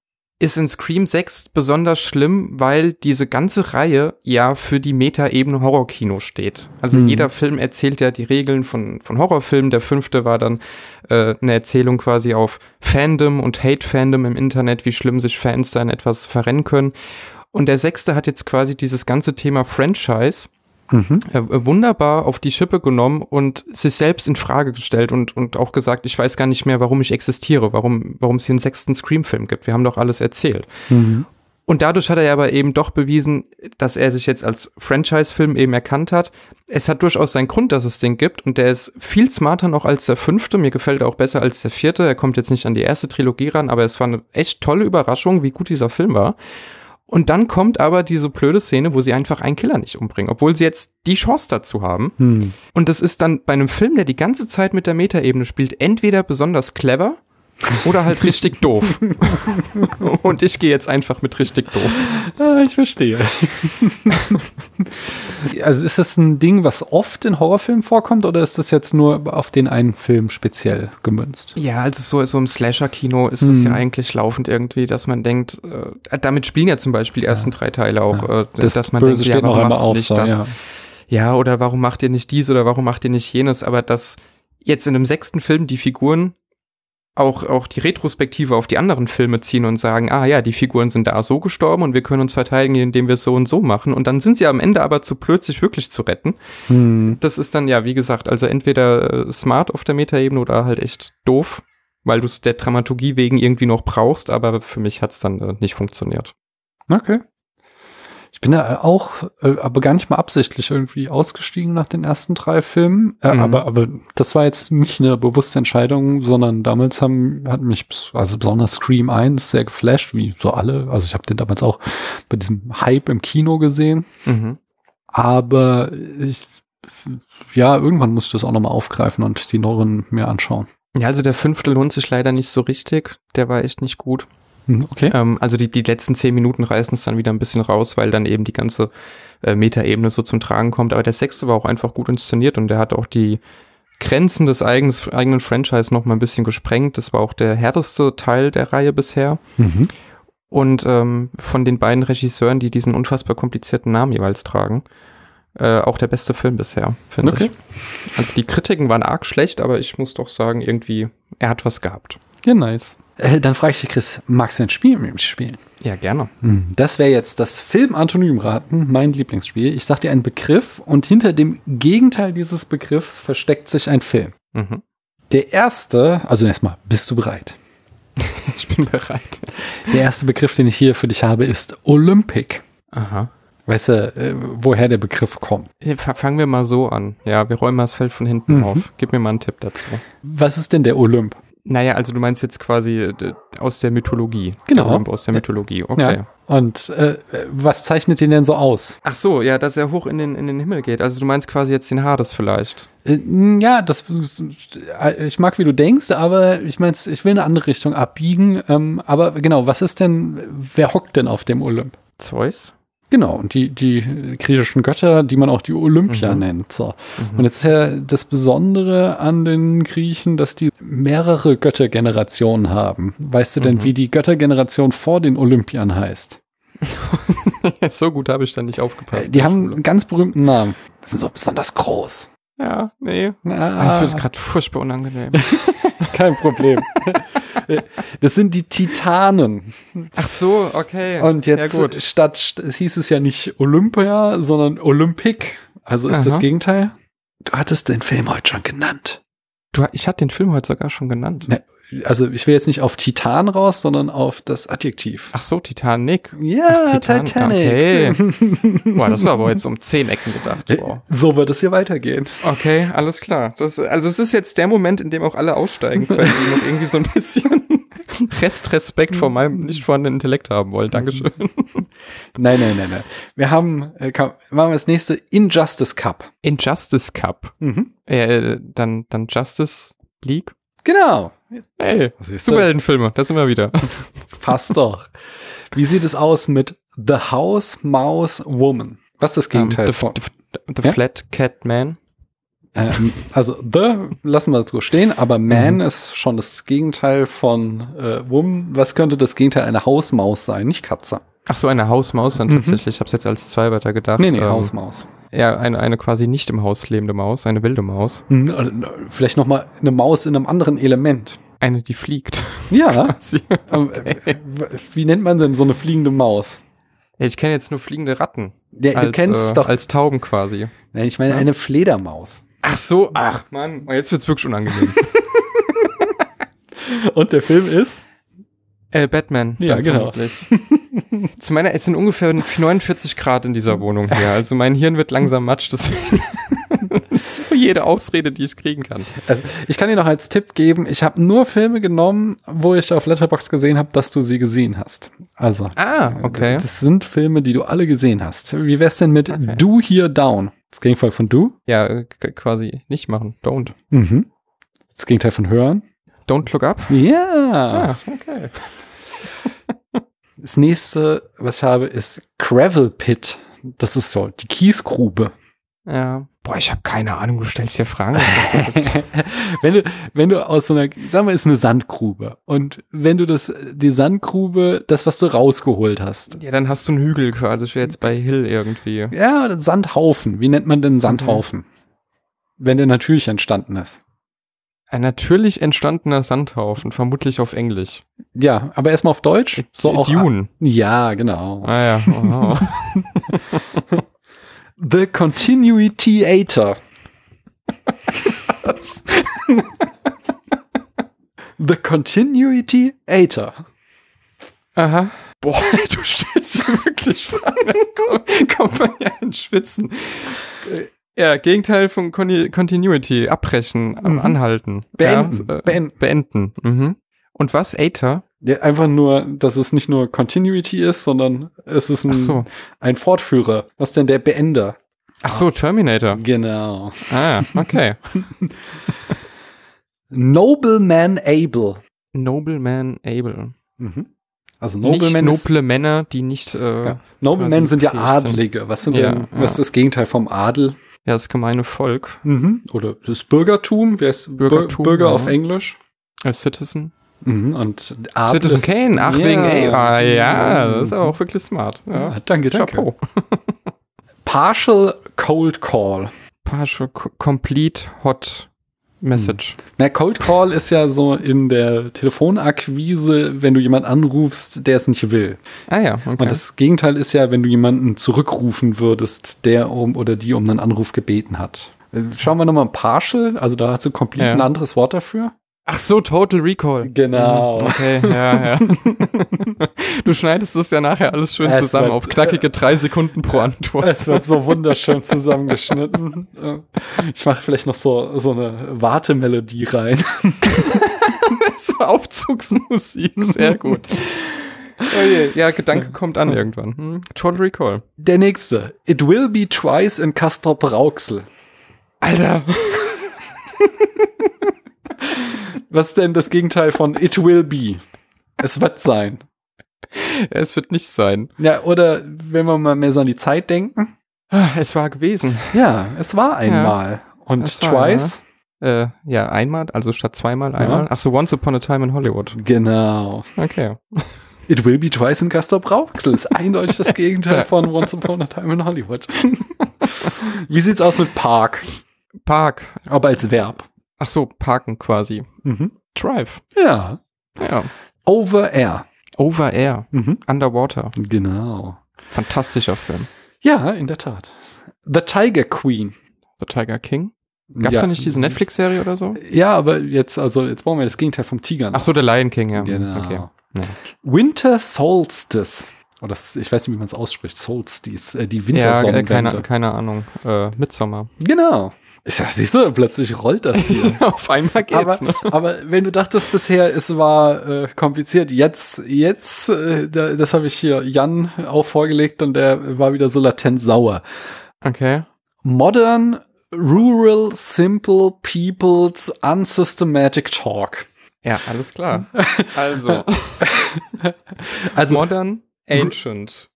ist in Scream 6 besonders schlimm, weil diese ganze Reihe ja für die Meta-Ebene Horrorkino steht. Also mhm. jeder Film erzählt ja die Regeln von, von Horrorfilmen. Der fünfte war dann äh, eine Erzählung quasi auf Fandom und Hate-Fandom im Internet, wie schlimm sich Fans da in etwas verrennen können. Und der sechste hat jetzt quasi dieses ganze Thema Franchise mhm. äh, wunderbar auf die Schippe genommen und sich selbst in Frage gestellt und, und auch gesagt, ich weiß gar nicht mehr, warum ich existiere, warum, warum es hier einen sechsten Scream-Film gibt. Wir haben doch alles erzählt. Mhm. Und dadurch hat er ja aber eben doch bewiesen, dass er sich jetzt als Franchise-Film eben erkannt hat. Es hat durchaus seinen Grund, dass es den gibt und der ist viel smarter noch als der fünfte. Mir gefällt er auch besser als der vierte. Er kommt jetzt nicht an die erste Trilogie ran, aber es war eine echt tolle Überraschung, wie gut dieser Film war. Und dann kommt aber diese blöde Szene, wo sie einfach einen Killer nicht umbringen, obwohl sie jetzt die Chance dazu haben. Hm. Und das ist dann bei einem Film, der die ganze Zeit mit der Metaebene spielt, entweder besonders clever oder halt richtig doof. Und ich gehe jetzt einfach mit richtig doof. Ah, ich verstehe. also ist das ein Ding, was oft in Horrorfilmen vorkommt oder ist das jetzt nur auf den einen Film speziell gemünzt? Ja, also so, so im Slasher-Kino ist es hm. ja eigentlich laufend irgendwie, dass man denkt, äh, damit spielen ja zum Beispiel die ersten ja. drei Teile auch, ja. äh, das dass man Böse denkt, ja, warum machst du nicht so, das? Ja. ja, oder warum macht ihr nicht dies oder warum macht ihr nicht jenes? Aber dass jetzt in dem sechsten Film die Figuren auch, auch die Retrospektive auf die anderen Filme ziehen und sagen, ah ja, die Figuren sind da so gestorben und wir können uns verteidigen, indem wir es so und so machen. Und dann sind sie am Ende aber zu blöd, sich wirklich zu retten. Hm. Das ist dann ja, wie gesagt, also entweder äh, smart auf der Metaebene oder halt echt doof, weil du es der Dramaturgie wegen irgendwie noch brauchst, aber für mich hat es dann äh, nicht funktioniert. Okay. Ich bin da auch, äh, aber gar nicht mal absichtlich irgendwie ausgestiegen nach den ersten drei Filmen. Äh, mhm. aber, aber das war jetzt nicht eine bewusste Entscheidung, sondern damals haben, hat mich, also besonders Scream 1 sehr geflasht, wie so alle. Also ich habe den damals auch bei diesem Hype im Kino gesehen. Mhm. Aber ich, ja, irgendwann musste ich das auch nochmal aufgreifen und die Neueren mir anschauen. Ja, also der fünfte lohnt sich leider nicht so richtig. Der war echt nicht gut. Hm, okay. Ähm, also die, die letzten zehn Minuten reißen es dann wieder ein bisschen raus, weil dann eben die ganze äh, Metaebene so zum Tragen kommt. Aber der sechste war auch einfach gut inszeniert und der hat auch die Grenzen des eigenes, eigenen Franchise noch mal ein bisschen gesprengt. Das war auch der härteste Teil der Reihe bisher. Mhm. Und ähm, von den beiden Regisseuren, die diesen unfassbar komplizierten Namen jeweils tragen, äh, auch der beste Film bisher, finde okay. ich. Also die Kritiken waren arg schlecht, aber ich muss doch sagen, irgendwie, er hat was gehabt. Ja, nice. Äh, dann frage ich dich, Chris, magst du ein Spiel mit mir spielen? Ja, gerne. Hm, das wäre jetzt das Film-Antonymraten, mein Lieblingsspiel. Ich sag dir einen Begriff und hinter dem Gegenteil dieses Begriffs versteckt sich ein Film. Mhm. Der erste, also erstmal, bist du bereit? ich bin bereit. Der erste Begriff, den ich hier für dich habe, ist Olympic. Aha. Weißt du, äh, woher der Begriff kommt? Fangen wir mal so an. Ja, wir räumen das Feld von hinten mhm. auf. Gib mir mal einen Tipp dazu. Was ist denn der Olymp? Naja, also du meinst jetzt quasi äh, aus der Mythologie. Genau. Aus der Mythologie, okay. Ja. Und äh, was zeichnet ihn denn so aus? Ach so, ja, dass er hoch in den, in den Himmel geht. Also du meinst quasi jetzt den Hades vielleicht. Äh, ja, das ich mag, wie du denkst, aber ich mein's, ich will eine andere Richtung abbiegen. Ähm, aber genau, was ist denn, wer hockt denn auf dem Olymp? Zeus? Genau, und die, die griechischen Götter, die man auch die Olympia mhm. nennt. So. Mhm. Und jetzt ist ja das Besondere an den Griechen, dass die mehrere Göttergenerationen haben. Weißt du denn, mhm. wie die Göttergeneration vor den Olympiern heißt? so gut habe ich dann nicht aufgepasst. Die haben einen ganz berühmten Namen. Die sind so besonders groß. Ja, nee. Ah. Das wird gerade furchtbar unangenehm. Kein Problem. das sind die Titanen. Ach so, okay. Und jetzt ja, statt, es hieß es ja nicht Olympia, sondern Olympic. Also ist Aha. das Gegenteil. Du hattest den Film heute schon genannt. Du, ich hatte den Film heute sogar schon genannt. Ne, also ich will jetzt nicht auf Titan raus, sondern auf das Adjektiv. Ach so, Titanic. Ja, Titan Titanic. Okay. Boah, das war aber jetzt um zehn Ecken gedacht. Äh, wow. So wird es hier weitergehen. Okay, alles klar. Das, also es ist jetzt der Moment, in dem auch alle aussteigen können, die noch irgendwie so ein bisschen Restrespekt vor meinem nicht vorhandenen Intellekt haben wollen. Dankeschön. nein, nein, nein, nein. Wir haben, äh, machen wir das nächste Injustice Cup. Injustice Cup. Mhm. Äh, dann, dann Justice League. Genau. Hey, Superheldenfilme, das sind wir wieder. Passt doch. Wie sieht es aus mit The House Mouse Woman? Was ist das Gegenteil um, the, von? The, the ja? Flat Cat Man. Ähm, also The lassen wir so stehen, aber Man mhm. ist schon das Gegenteil von äh, Woman. Was könnte das Gegenteil einer Hausmaus sein, nicht Katze? Ach so, eine Hausmaus dann mhm. tatsächlich. Ich habe es jetzt als zwei weiter gedacht. Nee, nee, ähm, Hausmaus. Ja, eine, eine quasi nicht im Haus lebende Maus, eine wilde Maus. Mhm, äh, vielleicht noch mal eine Maus in einem anderen Element. Eine, die fliegt. Ja. Ähm, okay. Wie nennt man denn so eine fliegende Maus? Ja, ich kenne jetzt nur fliegende Ratten. Ja, als, du kennst äh, doch als Tauben quasi. Nein, ich meine ja? eine Fledermaus. Ach so, ach Mann, jetzt wird's wirklich unangenehm. Und der Film ist? Äh, Batman. Ja, genau. Zu meiner, es sind ungefähr 49 Grad in dieser Wohnung hier. Also mein Hirn wird langsam matsch, deswegen das ist jede Ausrede, die ich kriegen kann. Also ich kann dir noch als Tipp geben, ich habe nur Filme genommen, wo ich auf Letterbox gesehen habe, dass du sie gesehen hast. Also. Ah, okay. Das sind Filme, die du alle gesehen hast. Wie wär's denn mit okay. Do Here Down? Das Gegenteil von Do? Ja, quasi nicht machen. Don't. Mhm. Das Gegenteil von hören? Don't look up? Ja. Ah, okay. Das nächste, was ich habe, ist Gravel Pit. Das ist so die Kiesgrube. Ja. Boah, ich habe keine Ahnung, du stellst hier Fragen. wenn du, wenn du aus so einer, sagen wir, ist eine Sandgrube. Und wenn du das, die Sandgrube, das, was du rausgeholt hast. Ja, dann hast du einen Hügel quasi. Ich wäre jetzt bei Hill irgendwie. Ja, Sandhaufen. Wie nennt man denn Sandhaufen? Okay. Wenn der natürlich entstanden ist. Ein natürlich entstandener Sandhaufen, vermutlich auf Englisch. Ja, aber erstmal auf Deutsch. Äh, so auch Dune. Ja, genau. Ah ja. Wow. The Continuityator. Was? The Continuityator. Aha. Boah, du stellst dir wirklich Fragen. Kommt man ja in Schwitzen. Ja, Gegenteil von Con Continuity, abbrechen, mhm. anhalten. Beenden. Ja, äh, beenden. beenden. Mhm. Und was? Aether? Ja, einfach nur, dass es nicht nur Continuity ist, sondern es ist ein, so. ein Fortführer. Was denn der Beender? Ach so, Terminator. Genau. Ah, okay. Nobleman Able. Nobleman Able. Mhm. Also Noblemen nicht noble Männer, die nicht. Äh, ja. Noblemen sind ja Adlige. Was sind ja, denn? Was ist das Gegenteil vom Adel? Ja, das gemeine Volk. Mhm. Oder das Bürgertum. Wer ist Bürgertum, Bürger auf Englisch? Als Citizen. Mhm, und Adel Citizen Kane, ach ja. wegen A. Ja, das ist auch wirklich smart. Ja. Ja, danke, danke. Chapeau. Partial Cold Call. Partial Complete Hot Message. Hm. Na, Cold Call ist ja so in der Telefonakquise, wenn du jemanden anrufst, der es nicht will. Ah ja, okay. Und das Gegenteil ist ja, wenn du jemanden zurückrufen würdest, der um oder die um einen Anruf gebeten hat. Äh, schauen wir nochmal Partial, also da hast du komplett ja. ein anderes Wort dafür. Ach so, Total Recall. Genau. Mhm, okay, ja, ja. Du schneidest das ja nachher alles schön es zusammen wird, auf knackige drei Sekunden pro Antwort. Es wird so wunderschön zusammengeschnitten. Ich mache vielleicht noch so, so eine Wartemelodie rein. so Aufzugsmusik, sehr gut. Oh je, ja, Gedanke kommt an irgendwann. Hm. Total Recall. Der nächste. It will be twice in Castor Brauxel. Alter. Was ist denn das Gegenteil von it will be? Es wird sein. Es wird nicht sein. Ja, oder wenn wir mal mehr so an die Zeit denken. Es war gewesen. Ja, es war einmal. Ja, Und twice? War, ja. Äh, ja, einmal, also statt zweimal, einmal. Ja. Ach so, Once Upon a Time in Hollywood. Genau. Okay. It will be twice in Castor Brauxel ist eindeutig das Gegenteil von Once Upon a Time in Hollywood. Wie sieht's aus mit Park? Park. Aber als Verb. Ach so, parken quasi. Mhm. Drive. Ja. Ja. Over Air. Over Air. Mhm. Underwater. Genau. Fantastischer Film. Ja, in der Tat. The Tiger Queen. The Tiger King? Gab's ja. da nicht diese Netflix-Serie oder so? Ja, aber jetzt, also jetzt brauchen wir das Gegenteil vom Tiger. Noch. Ach so, der Lion King, ja. Genau. Okay. Ja. Winter Solstice. Oder oh, ich weiß nicht, wie man es ausspricht. Solstice, äh, die Wintersonnenwende. Ja, keine, keine Ahnung. Äh, Midsommer. Genau. Ich sag, siehst du, plötzlich rollt das hier. Auf einmal geht's. Aber, ne? aber wenn du dachtest bisher, es war äh, kompliziert, jetzt, jetzt, äh, das habe ich hier Jan auch vorgelegt und der war wieder so latent sauer. Okay. Modern, rural, simple people's unsystematic talk. Ja, alles klar. Also, also modern, ancient.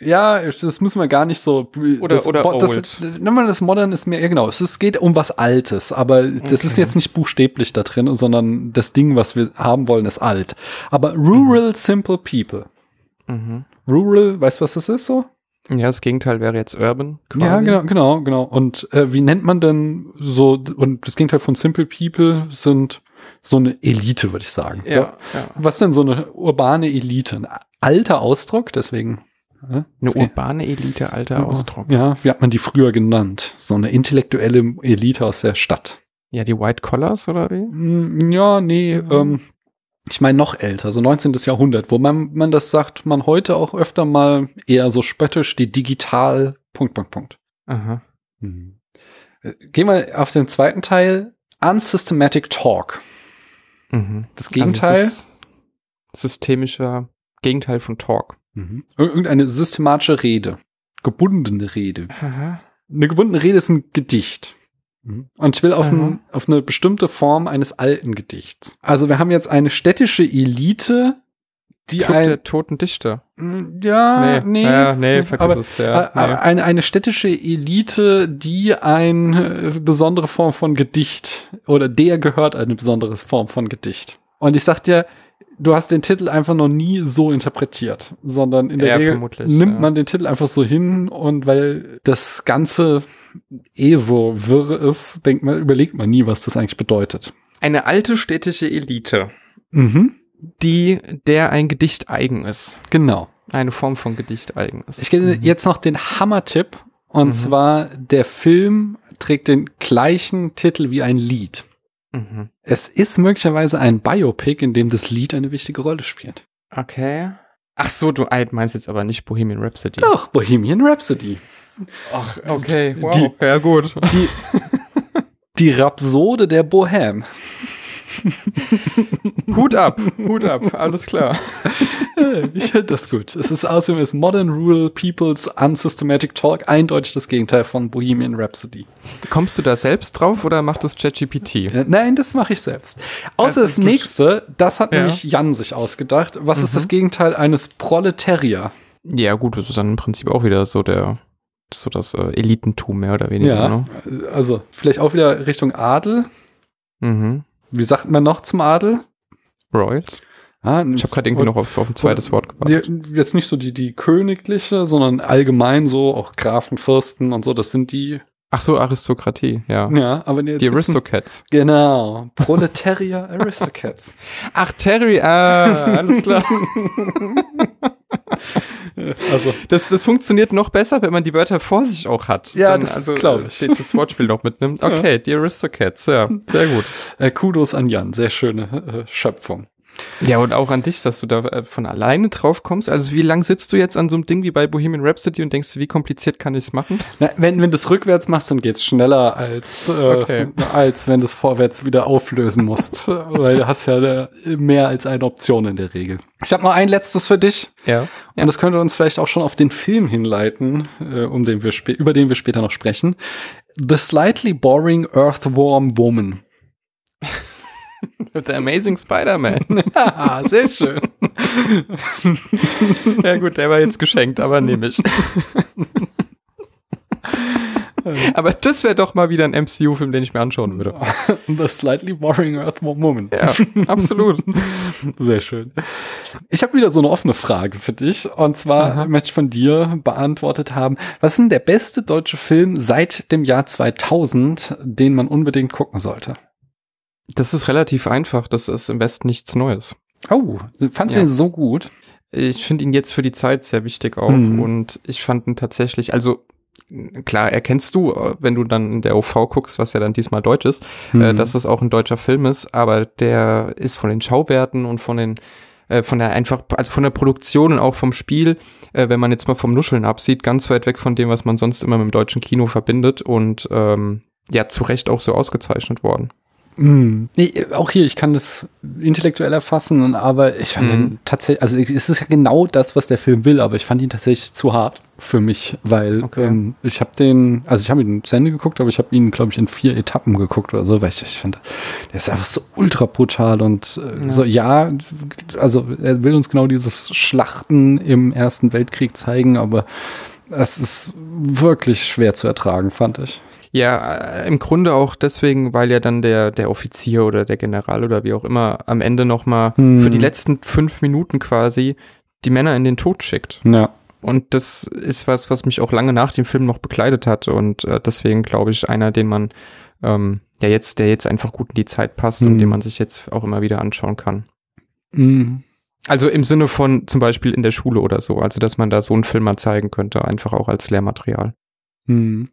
Ja, das müssen wir gar nicht so. Oder, das, oder das, old. Nimm mal das Modern ist mir, ja genau, es geht um was Altes, aber das okay. ist jetzt nicht buchstäblich da drin, sondern das Ding, was wir haben wollen, ist alt. Aber Rural mhm. Simple People. Mhm. Rural, weißt du, was das ist so? Ja, das Gegenteil wäre jetzt Urban. Quasi. Ja, genau, genau, genau. Und äh, wie nennt man denn so, und das Gegenteil von Simple People sind so eine Elite, würde ich sagen. Ja, so, ja. Was denn so eine urbane Elite? Ein alter Ausdruck, deswegen eine urbane Elite, alter Ausdruck. Ja, wie hat man die früher genannt? So eine intellektuelle Elite aus der Stadt. Ja, die White Collars oder wie? Mm, ja, nee, mhm. ähm, ich meine noch älter, so 19. Jahrhundert, wo man, man das sagt, man heute auch öfter mal eher so spöttisch, die digital, Punkt, Punkt, Punkt. Aha. Mhm. Gehen wir auf den zweiten Teil, Unsystematic Talk. Mhm. Das Gegenteil? Also systemischer Gegenteil von Talk. Mhm. Irgendeine systematische Rede. Gebundene Rede. Aha. Eine gebundene Rede ist ein Gedicht. Mhm. Und ich will auf, ein, auf, eine bestimmte Form eines alten Gedichts. Also wir haben jetzt eine städtische Elite, die Club ein, der toten Dichter. Mm, ja, nee, nee, ja, nee vergiss es, ja. Nee. Eine, eine städtische Elite, die eine äh, besondere Form von Gedicht oder der gehört eine besondere Form von Gedicht. Und ich sag dir, du hast den Titel einfach noch nie so interpretiert, sondern in der ja, Regel nimmt ja. man den Titel einfach so hin und weil das Ganze eh so wirr ist, denkt man, überlegt man nie, was das eigentlich bedeutet. Eine alte städtische Elite, mhm. die der ein Gedicht eigen ist. Genau. Eine Form von Gedicht eigen ist. Ich gebe mhm. jetzt noch den Hammer-Tipp und mhm. zwar der Film trägt den gleichen Titel wie ein Lied. Mhm. Es ist möglicherweise ein Biopic, in dem das Lied eine wichtige Rolle spielt. Okay. Ach so, du alt meinst jetzt aber nicht Bohemian Rhapsody. Doch, Bohemian Rhapsody. Ach, okay. Wow. Die, ja, gut. Die, die Rhapsode der Bohem. Hut ab, Hut ab, alles klar. ich finde das gut. Es ist außerdem ist Modern Rural People's Unsystematic Talk eindeutig das Gegenteil von Bohemian Rhapsody. Kommst du da selbst drauf oder macht das ChatGPT? Äh, nein, das mache ich selbst. Außer das nächste, das hat ja. nämlich Jan sich ausgedacht. Was mhm. ist das Gegenteil eines Proletarier? Ja, gut, das ist dann im Prinzip auch wieder so der so das äh, Elitentum mehr oder weniger. Ja, ne? also vielleicht auch wieder Richtung Adel. Mhm. Wie sagt man noch zum Adel? Royals. Ah, ich habe gerade irgendwie noch auf, auf ein zweites Wort gewartet. Jetzt nicht so die, die königliche, sondern allgemein so, auch Grafen, Fürsten und so, das sind die. Ach so, Aristokratie, ja. Ja, aber jetzt, Die Aristocats. Genau. Proletarier Aristocats. Ach, Terry, ah, alles klar. also. Das, das funktioniert noch besser, wenn man die Wörter vor sich auch hat. Ja, Dann, das also, glaube ich. Steht das Wortspiel noch mitnimmt. Okay, ja. die Aristocats, ja, sehr gut. Äh, Kudos an Jan, sehr schöne äh, Schöpfung. Ja, und auch an dich, dass du da äh, von alleine drauf kommst. Also wie lang sitzt du jetzt an so einem Ding wie bei Bohemian Rhapsody und denkst, wie kompliziert kann ich es machen? Na, wenn, wenn du es rückwärts machst, dann geht's schneller, als, äh, okay. als wenn du es vorwärts wieder auflösen musst. Weil du hast ja mehr als eine Option in der Regel. Ich habe noch ein letztes für dich. Ja. Und das könnte uns vielleicht auch schon auf den Film hinleiten, äh, um den wir über den wir später noch sprechen. The Slightly Boring Earthworm Woman. The Amazing Spider-Man. ja, sehr schön. ja gut, der war jetzt geschenkt, aber nehme ich. Aber das wäre doch mal wieder ein MCU-Film, den ich mir anschauen würde. The Slightly Boring Earth Moment. Ja, absolut. Sehr schön. Ich habe wieder so eine offene Frage für dich. Und zwar Aha. möchte ich von dir beantwortet haben, was ist denn der beste deutsche Film seit dem Jahr 2000, den man unbedingt gucken sollte? Das ist relativ einfach. Das ist im Westen nichts Neues. Oh, fandst du ja. ihn so gut? Ich finde ihn jetzt für die Zeit sehr wichtig auch. Mhm. Und ich fand ihn tatsächlich, also klar erkennst du, äh, wenn du dann in der OV guckst, was ja dann diesmal deutsch ist, mhm. äh, dass es auch ein deutscher Film ist, aber der ist von den Schauwerten und von den äh, von der einfach, also von der Produktion und auch vom Spiel, äh, wenn man jetzt mal vom Nuscheln absieht, ganz weit weg von dem, was man sonst immer mit dem deutschen Kino verbindet und ähm, ja, zu Recht auch so ausgezeichnet worden. Mm. Nee, auch hier, ich kann das intellektuell erfassen, aber ich fand mm. ihn tatsächlich, also es ist ja genau das, was der Film will, aber ich fand ihn tatsächlich zu hart für mich, weil okay. ähm, ich habe den, also ich habe ihn zu Ende geguckt, aber ich habe ihn, glaube ich, in vier Etappen geguckt oder so, weil ich, ich finde, der ist einfach so ultra brutal und äh, ja. so, ja, also er will uns genau dieses Schlachten im Ersten Weltkrieg zeigen, aber es ist wirklich schwer zu ertragen, fand ich. Ja, äh, im Grunde auch deswegen, weil ja dann der, der Offizier oder der General oder wie auch immer am Ende nochmal hm. für die letzten fünf Minuten quasi die Männer in den Tod schickt. Ja. Und das ist was, was mich auch lange nach dem Film noch begleitet hat. Und äh, deswegen glaube ich, einer, den man, ähm, der jetzt, der jetzt einfach gut in die Zeit passt mhm. und den man sich jetzt auch immer wieder anschauen kann. Mhm. Also im Sinne von zum Beispiel in der Schule oder so, also dass man da so einen Film mal zeigen könnte, einfach auch als Lehrmaterial. Hm.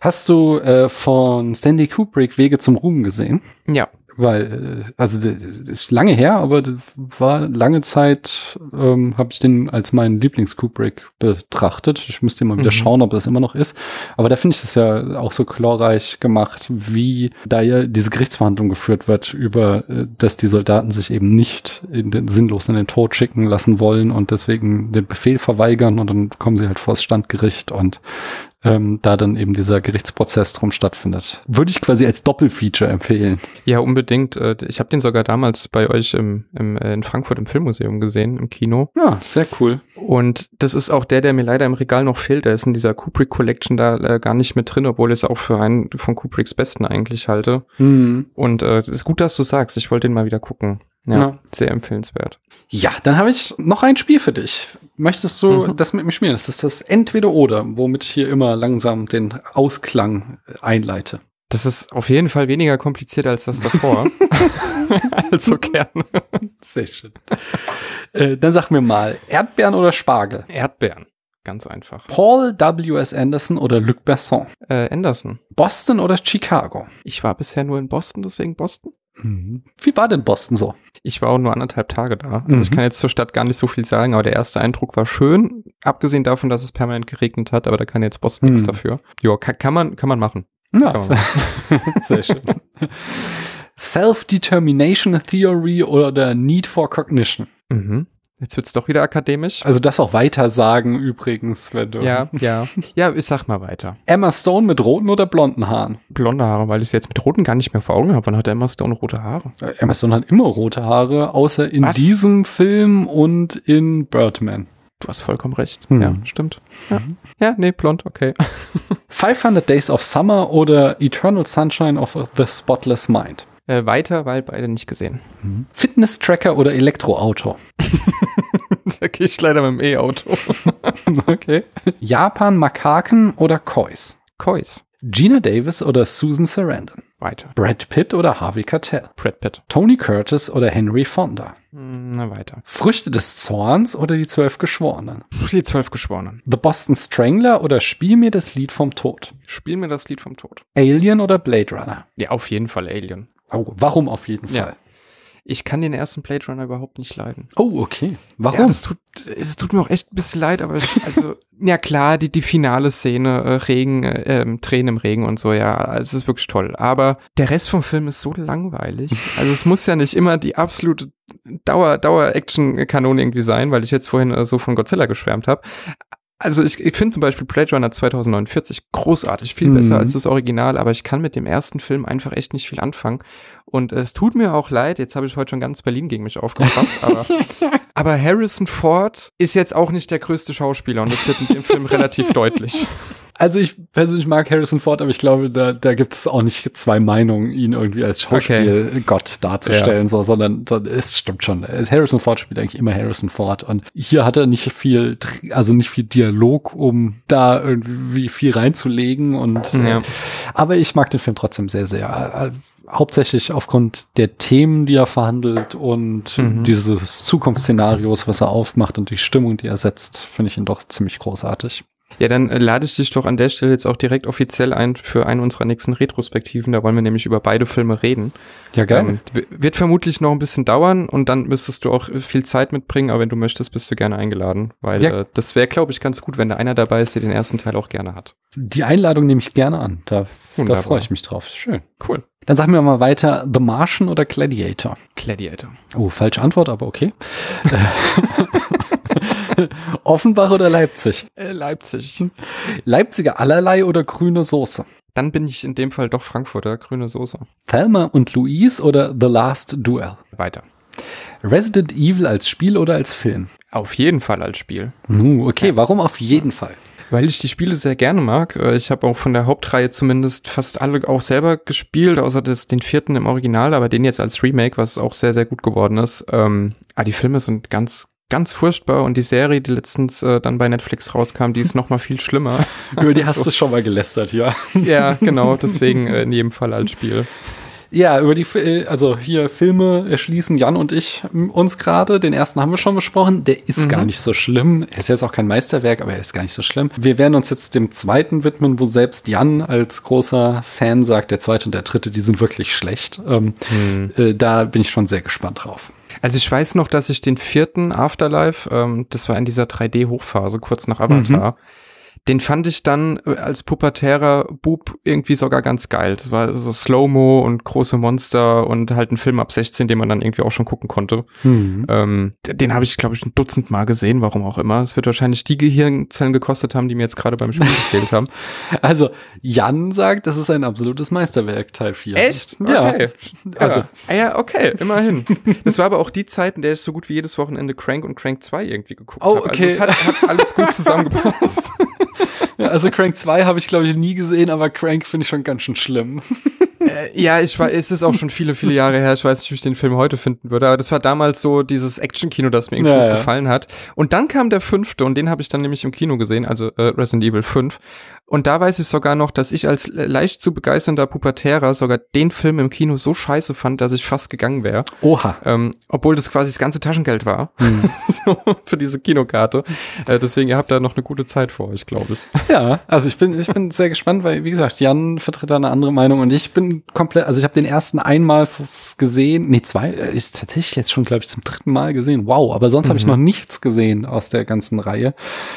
Hast du äh, von Stanley Kubrick Wege zum Ruhm gesehen? Ja. Weil, äh, also das ist lange her, aber war lange Zeit, ähm, habe ich den als meinen Lieblings-Kubrick betrachtet. Ich müsste mal wieder mhm. schauen, ob das immer noch ist. Aber da finde ich es ja auch so chlorreich gemacht, wie da ja diese Gerichtsverhandlung geführt wird, über, äh, dass die Soldaten sich eben nicht in den, sinnlos in den Tod schicken lassen wollen und deswegen den Befehl verweigern und dann kommen sie halt vor das Standgericht und ähm, da dann eben dieser Gerichtsprozess drum stattfindet. Würde ich quasi als Doppelfeature empfehlen. Ja, unbedingt. Äh, ich habe den sogar damals bei euch im, im, äh, in Frankfurt im Filmmuseum gesehen, im Kino. Ja, sehr cool. Und das ist auch der, der mir leider im Regal noch fehlt. Der ist in dieser Kubrick Collection da äh, gar nicht mit drin, obwohl ich es auch für einen von Kubricks besten eigentlich halte. Mhm. Und äh, ist gut, dass du sagst. Ich wollte den mal wieder gucken. Ja, ja, sehr empfehlenswert. Ja, dann habe ich noch ein Spiel für dich. Möchtest du mhm. das mit mir spielen? Das ist das Entweder-Oder, womit ich hier immer langsam den Ausklang einleite. Das ist auf jeden Fall weniger kompliziert als das davor. also gerne. Sehr schön. Äh, dann sag mir mal, Erdbeeren oder Spargel? Erdbeeren. Ganz einfach. Paul W.S. Anderson oder Luc Besson? Äh, Anderson. Boston oder Chicago? Ich war bisher nur in Boston, deswegen Boston. Mhm. Wie war denn Boston so? Ich war auch nur anderthalb Tage da. Also mhm. ich kann jetzt zur Stadt gar nicht so viel sagen, aber der erste Eindruck war schön, abgesehen davon, dass es permanent geregnet hat, aber da kann jetzt Boston mhm. nichts dafür. Ja, kann, kann, man, kann man machen. Ja, kann man machen. sehr schön. Self-Determination Theory oder Need for Cognition. Mhm. Jetzt wird's doch wieder akademisch. Also das auch weiter sagen übrigens, wenn du. Ja, ja. Ja, ich sag mal weiter. Emma Stone mit roten oder blonden Haaren? Blonde Haare, weil ich sie jetzt mit roten gar nicht mehr vor Augen habe. Wann hat Emma Stone rote Haare? Äh, Emma Stone hat immer rote Haare, außer in Was? diesem Film und in Birdman. Du hast vollkommen recht. Hm. Ja, stimmt. Ja. ja, nee, blond, okay. 500 Days of Summer oder Eternal Sunshine of the Spotless Mind? Äh, weiter, weil beide nicht gesehen. Fitness-Tracker oder Elektroauto? da gehe ich leider mit dem E-Auto. okay. Japan, Makaken oder Kois? Kois. Gina Davis oder Susan Sarandon? Weiter. Brad Pitt oder Harvey Keitel? Brad Pitt. Tony Curtis oder Henry Fonda? Hm, Na, weiter. Früchte des Zorns oder die Zwölf Geschworenen? Die zwölf Geschworenen. The Boston Strangler oder Spiel mir das Lied vom Tod? Spiel mir das Lied vom Tod. Alien oder Blade Runner? Ja, auf jeden Fall Alien. Warum auf jeden Fall? Ja. Ich kann den ersten Blade Runner überhaupt nicht leiden. Oh, okay. Warum? Ja, das tut, es tut mir auch echt ein bisschen leid, aber also, ja klar, die, die finale Szene, äh, Regen, äh, ähm, Tränen im Regen und so, ja, es ist wirklich toll. Aber der Rest vom Film ist so langweilig. Also es muss ja nicht immer die absolute Dauer, Dauer-Action-Kanone irgendwie sein, weil ich jetzt vorhin äh, so von Godzilla geschwärmt habe. Also ich, ich finde zum Beispiel Blade Runner 2049 großartig, viel Mhm. besser als das Original, aber ich kann mit dem ersten Film einfach echt nicht viel anfangen. Und es tut mir auch leid, jetzt habe ich heute schon ganz Berlin gegen mich aufgebracht, aber, aber Harrison Ford ist jetzt auch nicht der größte Schauspieler und das wird in dem Film relativ deutlich. Also ich persönlich mag Harrison Ford, aber ich glaube, da, da gibt es auch nicht zwei Meinungen, ihn irgendwie als Schauspielgott darzustellen, so, sondern so, es stimmt schon. Harrison Ford spielt eigentlich immer Harrison Ford und hier hat er nicht viel, also nicht viel Dialog, um da irgendwie viel reinzulegen und Ja. äh, aber ich mag den Film trotzdem sehr, sehr. Äh, hauptsächlich aufgrund der Themen, die er verhandelt und Mhm. dieses Zukunftsszenarios, was er aufmacht und die Stimmung, die er setzt, finde ich ihn doch ziemlich großartig. Ja, dann äh, lade ich dich doch an der Stelle jetzt auch direkt offiziell ein für eine unserer nächsten Retrospektiven. Da wollen wir nämlich über beide Filme reden. Ja, Ähm, w- wird vermutlich noch ein bisschen dauern und dann müsstest du auch äh, viel Zeit mitbringen, aber wenn du möchtest, bist du gerne eingeladen. Weil Ja. äh, das wäre, glaube ich, ganz gut, wenn da einer dabei ist, der den ersten Teil auch gerne hat. Die Einladung nehme ich gerne an. Da, da freue ich mich drauf. Schön. Cool. Dann sagen wir mal weiter, The Martian oder Gladiator? Gladiator. Oh, falsche Antwort, aber okay. Offenbach oder Leipzig? Äh, Leipzig. Leipziger allerlei oder grüne Soße? Dann bin ich in dem Fall doch Frankfurter, grüne Soße. Thelma und Louise oder The Last Duel? Weiter. Resident Evil als Spiel oder als Film? Auf jeden Fall als Spiel. Nu, okay, warum auf jeden Fall? Weil ich die Spiele sehr gerne mag. Äh, Ich habe auch von der Hauptreihe zumindest fast alle auch selber gespielt, außer das, den vierten im Original, aber den jetzt als Remake, was auch sehr, sehr gut geworden ist. Ähm, ah, die Filme sind ganz, ganz furchtbar und die Serie, die letztens äh, dann bei Netflix rauskam, die ist noch mal viel schlimmer. Über die hast So. du schon mal gelästert, ja. ja, genau, deswegen äh, in jedem Fall als Spiel. Ja, über die, äh, also hier Filme erschließen Jan und ich uns gerade. Den ersten haben wir schon besprochen. Der ist Mhm. gar nicht so schlimm. Er ist jetzt auch kein Meisterwerk, aber er ist gar nicht so schlimm. Wir werden uns jetzt dem zweiten widmen, wo selbst Jan als großer Fan sagt, der zweite und der dritte, die sind wirklich schlecht. Ähm, Mhm. äh, da bin ich schon sehr gespannt drauf. Also ich weiß noch, dass ich den vierten Afterlife, ähm, das war in dieser 3D-Hochphase, kurz nach Avatar, den fand ich dann äh, als pubertärer Bub irgendwie sogar ganz geil. Das war so Slow-Mo und große Monster und halt ein Film ab 16, den man dann irgendwie auch schon gucken konnte. Ähm, d- den habe ich, glaube ich, ein Dutzend Mal gesehen, warum auch immer. Es wird wahrscheinlich die Gehirnzellen gekostet haben, die mir jetzt gerade beim Spiel gefehlt haben. Also Jan sagt, das ist ein absolutes Meisterwerk, Teil 4. Ja. Ja. Also, Also- ah ja, okay, immerhin. Das war aber auch die Zeit, in der ich so gut wie jedes Wochenende Crank und Crank 2 irgendwie geguckt Oh, habe. okay. Also es hat, hat alles gut zusammengepasst. Also Crank 2 habe ich, glaube ich, nie gesehen, aber Crank finde ich schon ganz schön schlimm. Äh, ja, ich weiß, es ist auch schon viele, viele Jahre her. Ich weiß nicht, wie ich den Film heute finden würde. Aber das war damals so dieses Action-Kino, das mir irgendwie Ja, ja. gefallen hat. Und dann kam der fünfte und den habe ich dann nämlich im Kino gesehen, also äh, Resident Evil 5. Und da weiß ich sogar noch, dass ich als leicht zu begeisternder Pubertärer sogar den Film im Kino so scheiße fand, dass ich fast gegangen wäre. Oha. Ähm, obwohl das quasi das ganze Taschengeld war. so, für diese Kinokarte. Äh, deswegen, ihr habt da noch eine gute Zeit vor euch, glaube ich. Ja, also ich bin, ich bin sehr gespannt, weil, wie gesagt, Jan vertritt da eine andere Meinung und ich bin komplett, also ich habe den ersten einmal gesehen, nee, zwei, äh, ich tatsächlich jetzt schon, glaube ich, zum dritten Mal gesehen. Wow, aber sonst habe ich noch nichts gesehen aus der ganzen Reihe.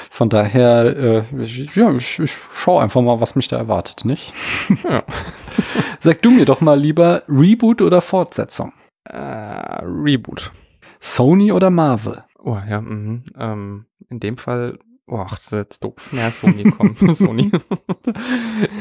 Von daher, äh, ich, ja, ich, ich schaue einfach mal, was mich da erwartet, nicht? Ja. Sag du mir doch mal lieber Reboot oder Fortsetzung? Äh, Reboot. Sony oder Marvel? Oh ja, mhm. ähm, in dem Fall, oh, das ist jetzt doof. Ja, Sony, komm, Sony.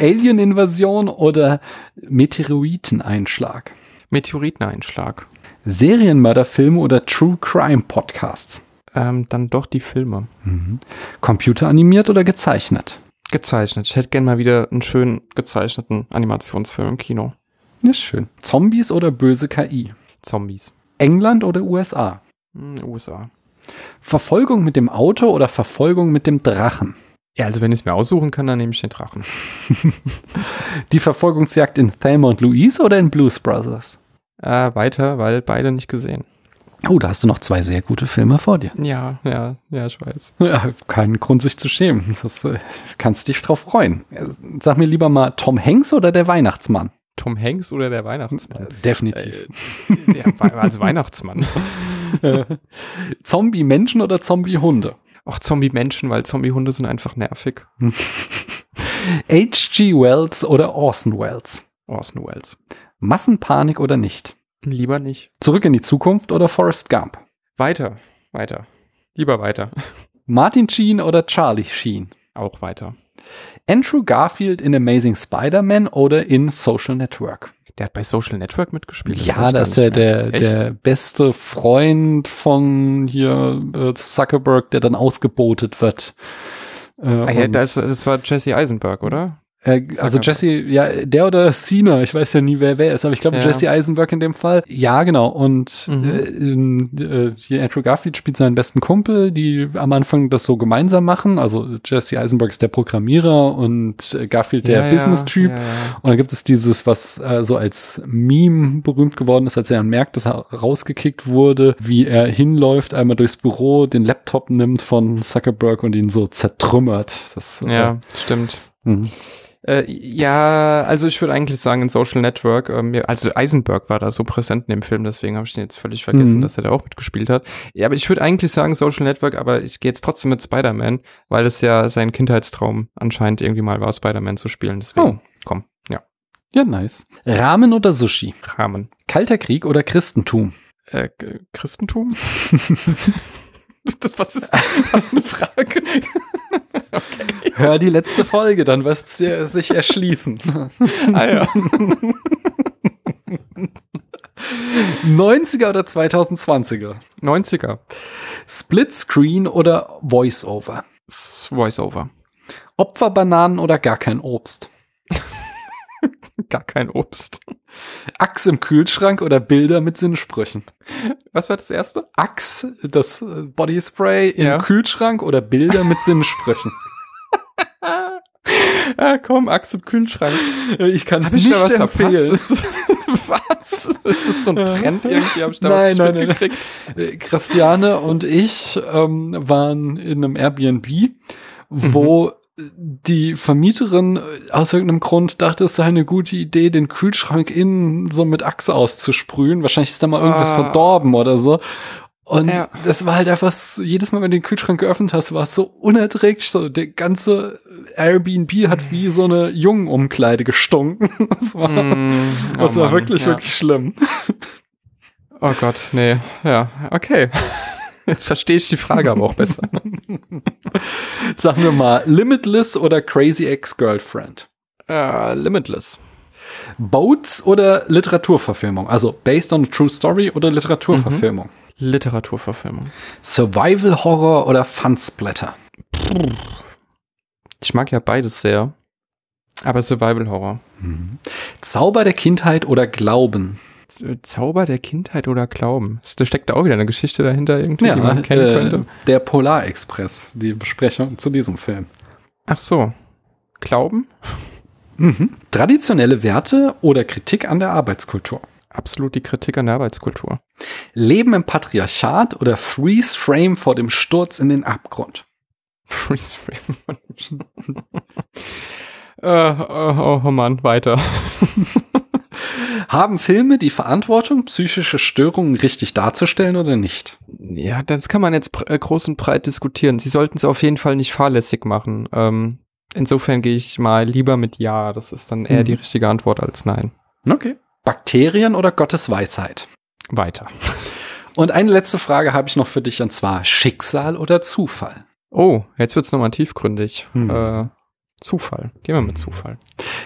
Alien-Invasion oder Meteoriteneinschlag? Meteoriteneinschlag. Serienmörderfilme oder True Crime Podcasts? Ähm, dann doch die Filme. Mhm. Computeranimiert oder gezeichnet? Gezeichnet. Ich hätte gern mal wieder einen schönen gezeichneten Animationsfilm im Kino. Ja, schön. Zombies oder böse KI? Zombies. England oder USA? Hm, USA. Verfolgung mit dem Auto oder Verfolgung mit dem Drachen? Ja, also wenn ich es mir aussuchen kann, dann nehme ich den Drachen. Die Verfolgungsjagd in Thelma und Louise oder in Blues Brothers? Äh, weiter, weil beide nicht gesehen. Oh, da hast du noch zwei sehr gute Filme vor dir. Ja, ja, ja, ich weiß. Ja, keinen Grund, sich zu schämen. Das äh, kannst dich drauf freuen. Sag mir lieber mal Tom Hanks oder der Weihnachtsmann? Tom Hanks oder der Weihnachtsmann? Definitiv. Äh, ja, also Weihnachtsmann. Zombie-Menschen oder Zombie-Hunde? Auch Zombie-Menschen, weil Zombie-Hunde sind einfach nervig. H.G. Wells oder Orson Welles? Orson Welles. Massenpanik oder nicht? Lieber nicht. Zurück in die Zukunft oder Forrest Gump? Weiter, weiter. Lieber weiter. Martin Sheen oder Charlie Sheen? Auch weiter. Andrew Garfield in Amazing Spider-Man oder in Social Network? Der hat bei Social Network mitgespielt. Das ja, das ist ja der, der beste Freund von hier äh, Zuckerberg, der dann ausgebotet wird. Äh, ah, ja, das, das war Jesse Eisenberg, oder? Äh, also Jesse, ja, der oder Cena, ich weiß ja nie, wer wer ist, aber ich glaube ja. Jesse Eisenberg in dem Fall. Ja, genau. Und mhm. äh, äh, Andrew Garfield spielt seinen besten Kumpel, die am Anfang das so gemeinsam machen. Also Jesse Eisenberg ist der Programmierer und äh, Garfield der ja, Business-Typ. Ja, und dann gibt es dieses, was äh, so als Meme berühmt geworden ist, als er dann merkt, dass er rausgekickt wurde, wie er hinläuft, einmal durchs Büro, den Laptop nimmt von Zuckerberg und ihn so zertrümmert. Das, ja, äh, stimmt. Mhm. Äh, ja, also ich würde eigentlich sagen in Social Network, ähm, also Eisenberg war da so präsent in dem Film, deswegen habe ich den jetzt völlig vergessen, mhm. dass er da auch mitgespielt hat. Ja, aber ich würde eigentlich sagen Social Network, aber ich gehe jetzt trotzdem mit Spider-Man, weil es ja sein Kindheitstraum anscheinend irgendwie mal war, Spider-Man zu spielen. Deswegen, oh. komm, ja. Ja, nice. Ramen oder Sushi? Ramen. Kalter Krieg oder Christentum? Äh, Christentum? das was ist was eine Frage? Okay. Hör die letzte Folge, dann wirst du sich erschließen. ah ja. 90er oder 2020er? 90er. Splitscreen oder Voiceover? Voiceover. Opferbananen oder gar kein Obst? gar kein Obst. Axt im Kühlschrank oder Bilder mit Sinnsprüchen? Was war das erste? Axt, das äh, Bodyspray im ja. Kühlschrank oder Bilder mit Sinnsprüchen? ja, komm, Axt im Kühlschrank. Ich kann es nicht da was empfehlen. was? Ist das so ein Trend irgendwie? Hab ich da nein, was nein, nein. Äh, Christiane und ich ähm, waren in einem Airbnb, wo mhm die Vermieterin aus irgendeinem Grund dachte, es sei eine gute Idee, den Kühlschrank innen so mit Achse auszusprühen. Wahrscheinlich ist da mal irgendwas ah. verdorben oder so. Und ja. das war halt einfach, jedes Mal, wenn du den Kühlschrank geöffnet hast, war es so unerträglich. So, der ganze Airbnb hat wie so eine Jungenumkleide gestunken. Das war, mm, oh das war Mann, wirklich, ja. wirklich schlimm. Oh Gott, nee, ja, okay. Jetzt verstehe ich die Frage aber auch besser. Sagen wir mal, Limitless oder Crazy Ex-Girlfriend? Uh, limitless. Boats oder Literaturverfilmung? Also based on a true story oder Literaturverfilmung? Mhm. Literaturverfilmung. Survival Horror oder Fansblätter? Ich mag ja beides sehr. Aber Survival Horror. Mhm. Zauber der Kindheit oder Glauben? Zauber der Kindheit oder Glauben? Da steckt da auch wieder eine Geschichte dahinter irgendwie, ja, die man kennen äh, könnte. Der Polarexpress, die Besprechung zu diesem Film. Ach so. Glauben? Mhm. Traditionelle Werte oder Kritik an der Arbeitskultur? Absolut die Kritik an der Arbeitskultur. Leben im Patriarchat oder Freeze Frame vor dem Sturz in den Abgrund? Freeze Frame. äh, oh, oh Mann, weiter. Haben Filme die Verantwortung, psychische Störungen richtig darzustellen oder nicht? Ja, das kann man jetzt äh, groß und breit diskutieren. Sie sollten es auf jeden Fall nicht fahrlässig machen. Ähm, insofern gehe ich mal lieber mit Ja. Das ist dann eher mhm. die richtige Antwort als Nein. Okay. Bakterien oder Gottes Weisheit? Weiter. Und eine letzte Frage habe ich noch für dich und zwar Schicksal oder Zufall? Oh, jetzt wird's nochmal tiefgründig. Hm. Äh, Zufall. Gehen wir mit Zufall.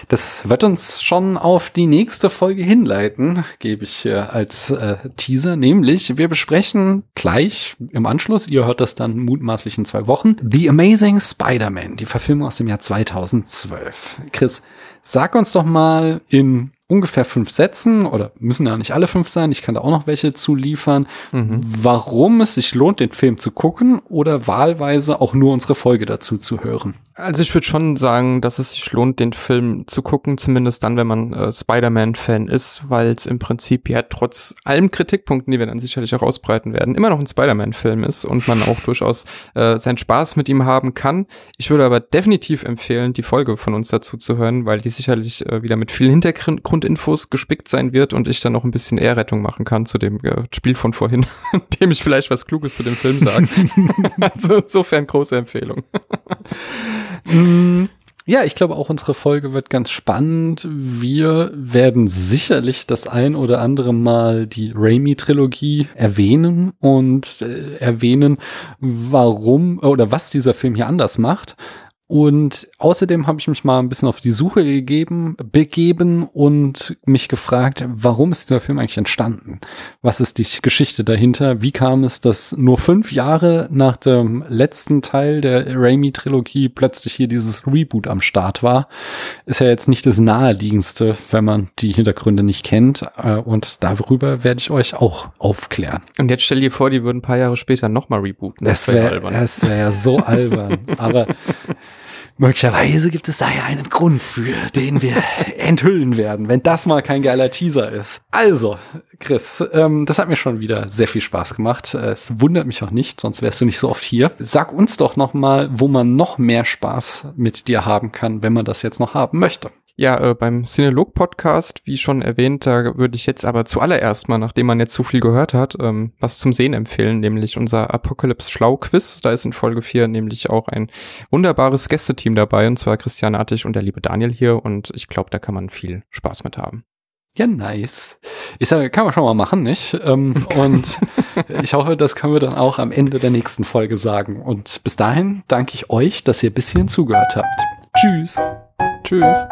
Das wird uns schon auf die nächste Folge hinleiten, gebe ich äh, als äh, Teaser. Nämlich, wir besprechen gleich im Anschluss, ihr hört das dann mutmaßlich in zwei Wochen, The Amazing Spider-Man, die Verfilmung aus dem Jahr 2012. Chris, sag uns doch mal in ungefähr fünf Sätzen oder müssen ja nicht alle fünf sein, ich kann da auch noch welche zuliefern, mhm. warum es sich lohnt, den Film zu gucken oder wahlweise auch nur unsere Folge dazu zu hören. Also ich würde schon sagen, dass es sich lohnt, den Film zu gucken, zumindest dann, wenn man äh, Spider-Man-Fan ist, weil es im Prinzip ja trotz allem Kritikpunkten, die wir dann sicherlich auch ausbreiten werden, immer noch ein Spider-Man-Film ist und man auch durchaus äh, seinen Spaß mit ihm haben kann. Ich würde aber definitiv empfehlen, die Folge von uns dazu zu hören, weil die sicherlich äh, wieder mit vielen Hintergrund Hintergrundinfos gespickt sein wird und ich dann noch ein bisschen Ehrrettung machen kann zu dem äh, Spiel von vorhin, dem ich vielleicht was Kluges zu dem Film sage. also insofern große Empfehlung. Mm, ja, ich glaube auch unsere Folge wird ganz spannend. Wir werden sicherlich das ein oder andere Mal die Raimi-Trilogie erwähnen und äh, erwähnen, warum oder was dieser Film hier anders macht. Und außerdem habe ich mich mal ein bisschen auf die Suche gegeben, begeben und mich gefragt, warum ist dieser Film eigentlich entstanden? Was ist die Geschichte dahinter? Wie kam es, dass nur fünf Jahre nach dem letzten Teil der Raimi-Trilogie plötzlich hier dieses Reboot am Start war? Ist ja jetzt nicht das naheliegendste, wenn man die Hintergründe nicht kennt. Äh, und darüber werde ich euch auch aufklären. Und jetzt stell dir vor, die würden ein paar Jahre später nochmal rebooten. Das wäre wär, das wär ja so albern. Aber Möglicherweise gibt es da ja einen Grund für, den wir enthüllen werden, wenn das mal kein geiler Teaser ist. Also, Chris, ähm, das hat mir schon wieder sehr viel Spaß gemacht. Es wundert mich auch nicht, sonst wärst du nicht so oft hier. Sag uns doch noch mal, wo man noch mehr Spaß mit dir haben kann, wenn man das jetzt noch haben möchte. Ja, äh, beim Cinelog-Podcast, wie schon erwähnt, da würde ich jetzt aber zuallererst mal, nachdem man jetzt so viel gehört hat, ähm, was zum Sehen empfehlen, nämlich unser Apocalypse Schlau-Quiz. Da ist in Folge 4 nämlich auch ein wunderbares Gästeteam dabei, und zwar Christian Artig und der liebe Daniel hier. Und ich glaube, da kann man viel Spaß mit haben. Ja, nice. Ich sage, kann man schon mal machen, nicht? Ähm, und ich hoffe, das können wir dann auch am Ende der nächsten Folge sagen. Und bis dahin danke ich euch, dass ihr bis hierhin zugehört habt. Tschüss. Tschüss.